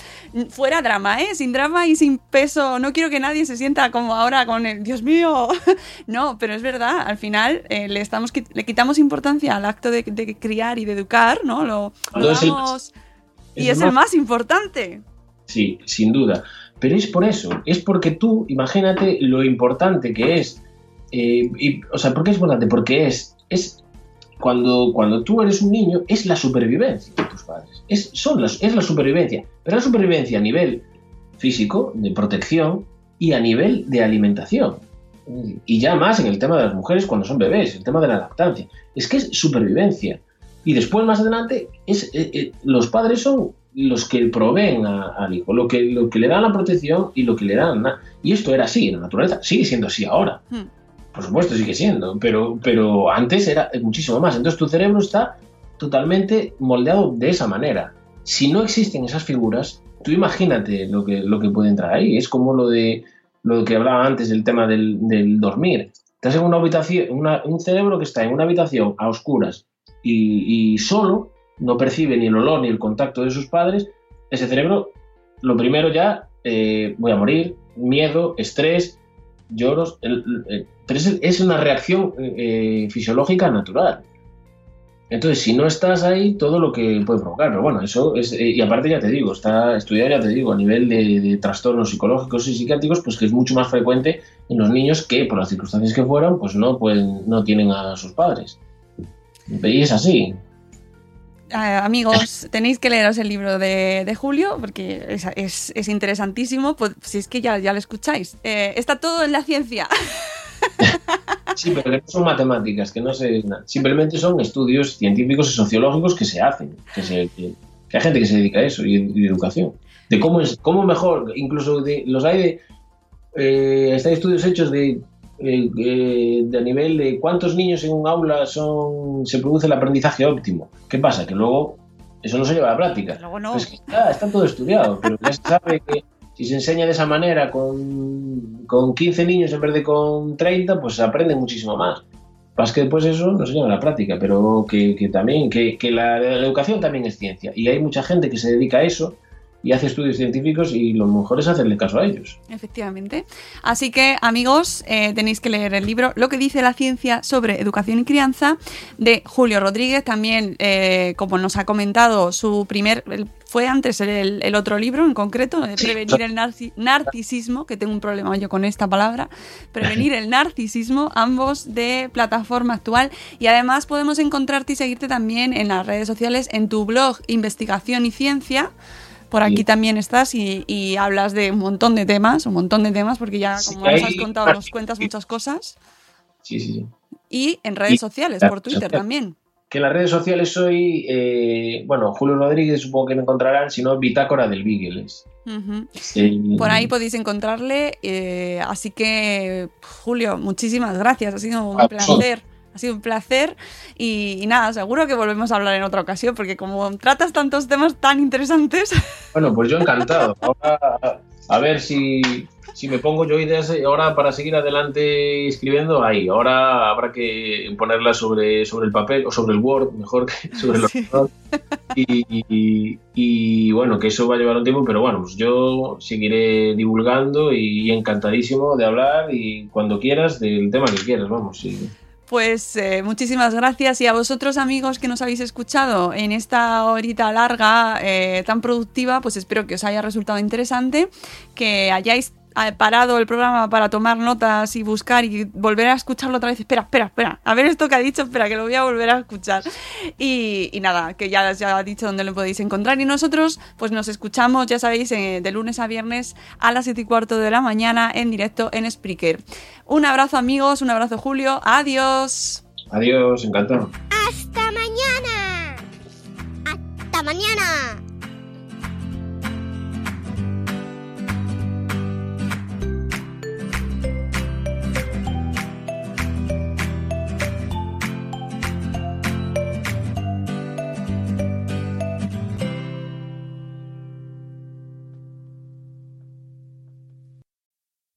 fuera drama, ¿eh? Sin drama y sin peso. No quiero que nadie se sienta como ahora con el Dios mío. no, pero es verdad. Al final eh, le estamos le quitamos importancia al acto de, criar y de educar, ¿no? Lo, damos, y es, el más importante. Sí, sin duda. Pero es por eso. Es porque tú, imagínate lo importante que es. Eh, o sea, ¿por qué es importante? Porque es, es cuando, cuando tú eres un niño, es la supervivencia de tus padres. Es, son es la supervivencia. Pero la supervivencia a nivel físico, de protección, y a nivel de alimentación. Y ya más en el tema de las mujeres cuando son bebés, el tema de la lactancia. Es que es supervivencia. Y después, más adelante, es, eh, eh, los padres son los que proveen al hijo, lo que, lo que le dan la protección y lo que le dan. Y esto era así en la naturaleza, sigue siendo así ahora. Hmm por supuesto sigue siendo, pero, pero antes era muchísimo más. Entonces tu cerebro está totalmente moldeado de esa manera. Si no existen esas figuras, tú imagínate lo que, lo que puede entrar ahí. Es como lo de lo que hablaba antes del tema del, dormir. Estás en una habitación, un cerebro que está en una habitación a oscuras y, solo, no percibe ni el olor ni el contacto de sus padres, ese cerebro, lo primero ya, eh, voy a morir, miedo, estrés, lloros, pero es, una reacción eh, fisiológica natural. Entonces, si no estás ahí, todo lo que puede provocar. Pero bueno, eso es. Eh, y aparte, ya te digo, está estudiado, ya te digo, a nivel de, trastornos psicológicos y psiquiátricos, pues que es mucho más frecuente en los niños que, por las circunstancias que fueran, pues no, pueden, no tienen a sus padres. Y es así. Eh, amigos, tenéis que leeros el libro de, Julio porque es, interesantísimo. Pues, si es que ya, ya lo escucháis. Eh, está todo en la ciencia. Sí, pero no son matemáticas, que no sé Simplemente son estudios científicos y sociológicos que se hacen. Que, hay gente que se dedica a eso y, educación. De cómo es, cómo mejor, incluso de, los hay de. Eh, hay estudios hechos de eh, eh, de nivel de cuántos niños en un aula son se produce el aprendizaje óptimo. ¿Qué pasa? Que luego eso no se lleva a la práctica. está, todo estudiado, pero ya se sabe que si se enseña de esa manera con, con 15 niños en vez de con 30, pues se aprende muchísimo más. Pasa que después eso no se lleva a la práctica, pero que, que también, que, que la educación también es ciencia. Y hay mucha gente que se dedica a eso y hace estudios científicos y lo mejor es hacerle caso a ellos. Efectivamente. Así que, amigos, eh, tenéis que leer el libro Lo que dice la ciencia sobre educación y crianza de Julio Rodríguez. También, eh, como nos ha comentado, su primer... Fue antes el, otro libro en concreto, Prevenir el narcisismo, que tengo un problema yo con esta palabra, Prevenir el narcisismo, ambos de plataforma actual. Y además podemos encontrarte y seguirte también en las redes sociales, en tu blog Investigación y Ciencia, por aquí también estás y, hablas de un montón de temas, un montón de temas, porque ya, como nos has contado, nos cuentas muchas cosas. Sí, sí, sí. Y en redes sociales, por Twitter también. Que en las redes sociales soy, eh, bueno, Julio Rodríguez, supongo que me encontrarán, si no, Bitácora del Beagle. Por ahí podéis encontrarle. Eh, así que, Julio, muchísimas gracias. Ha sido un placer. Ha sido un placer y, nada, seguro que volvemos a hablar en otra ocasión porque como tratas tantos temas tan interesantes. Bueno, pues yo encantado. Ahora a ver si, me pongo yo ideas ahora para seguir adelante escribiendo ahí. Ahora habrá que ponerlas sobre, sobre el papel o sobre el Word, mejor que sobre el ordenador. Y, y, bueno, que eso va a llevar un tiempo, pero bueno, pues yo seguiré divulgando y encantadísimo de hablar y cuando quieras del tema que quieras, vamos. Sí. Pues eh, muchísimas gracias. Y a vosotros amigos que nos habéis escuchado en esta horita larga eh, tan productiva, pues espero que os haya resultado interesante, que hayáis parado el programa para tomar notas y buscar y volver a escucharlo otra vez. Espera, espera, espera. A ver esto que ha dicho, espera, que lo voy a volver a escuchar. Y, nada, que ya, ya ha dicho dónde lo podéis encontrar. Y nosotros, pues nos escuchamos, ya sabéis, eh, de lunes a viernes a las 7 y cuarto de la mañana en directo en Spreaker. Un abrazo, amigos, un abrazo, Julio. Adiós. Adiós, encantado. Hasta mañana. Hasta mañana.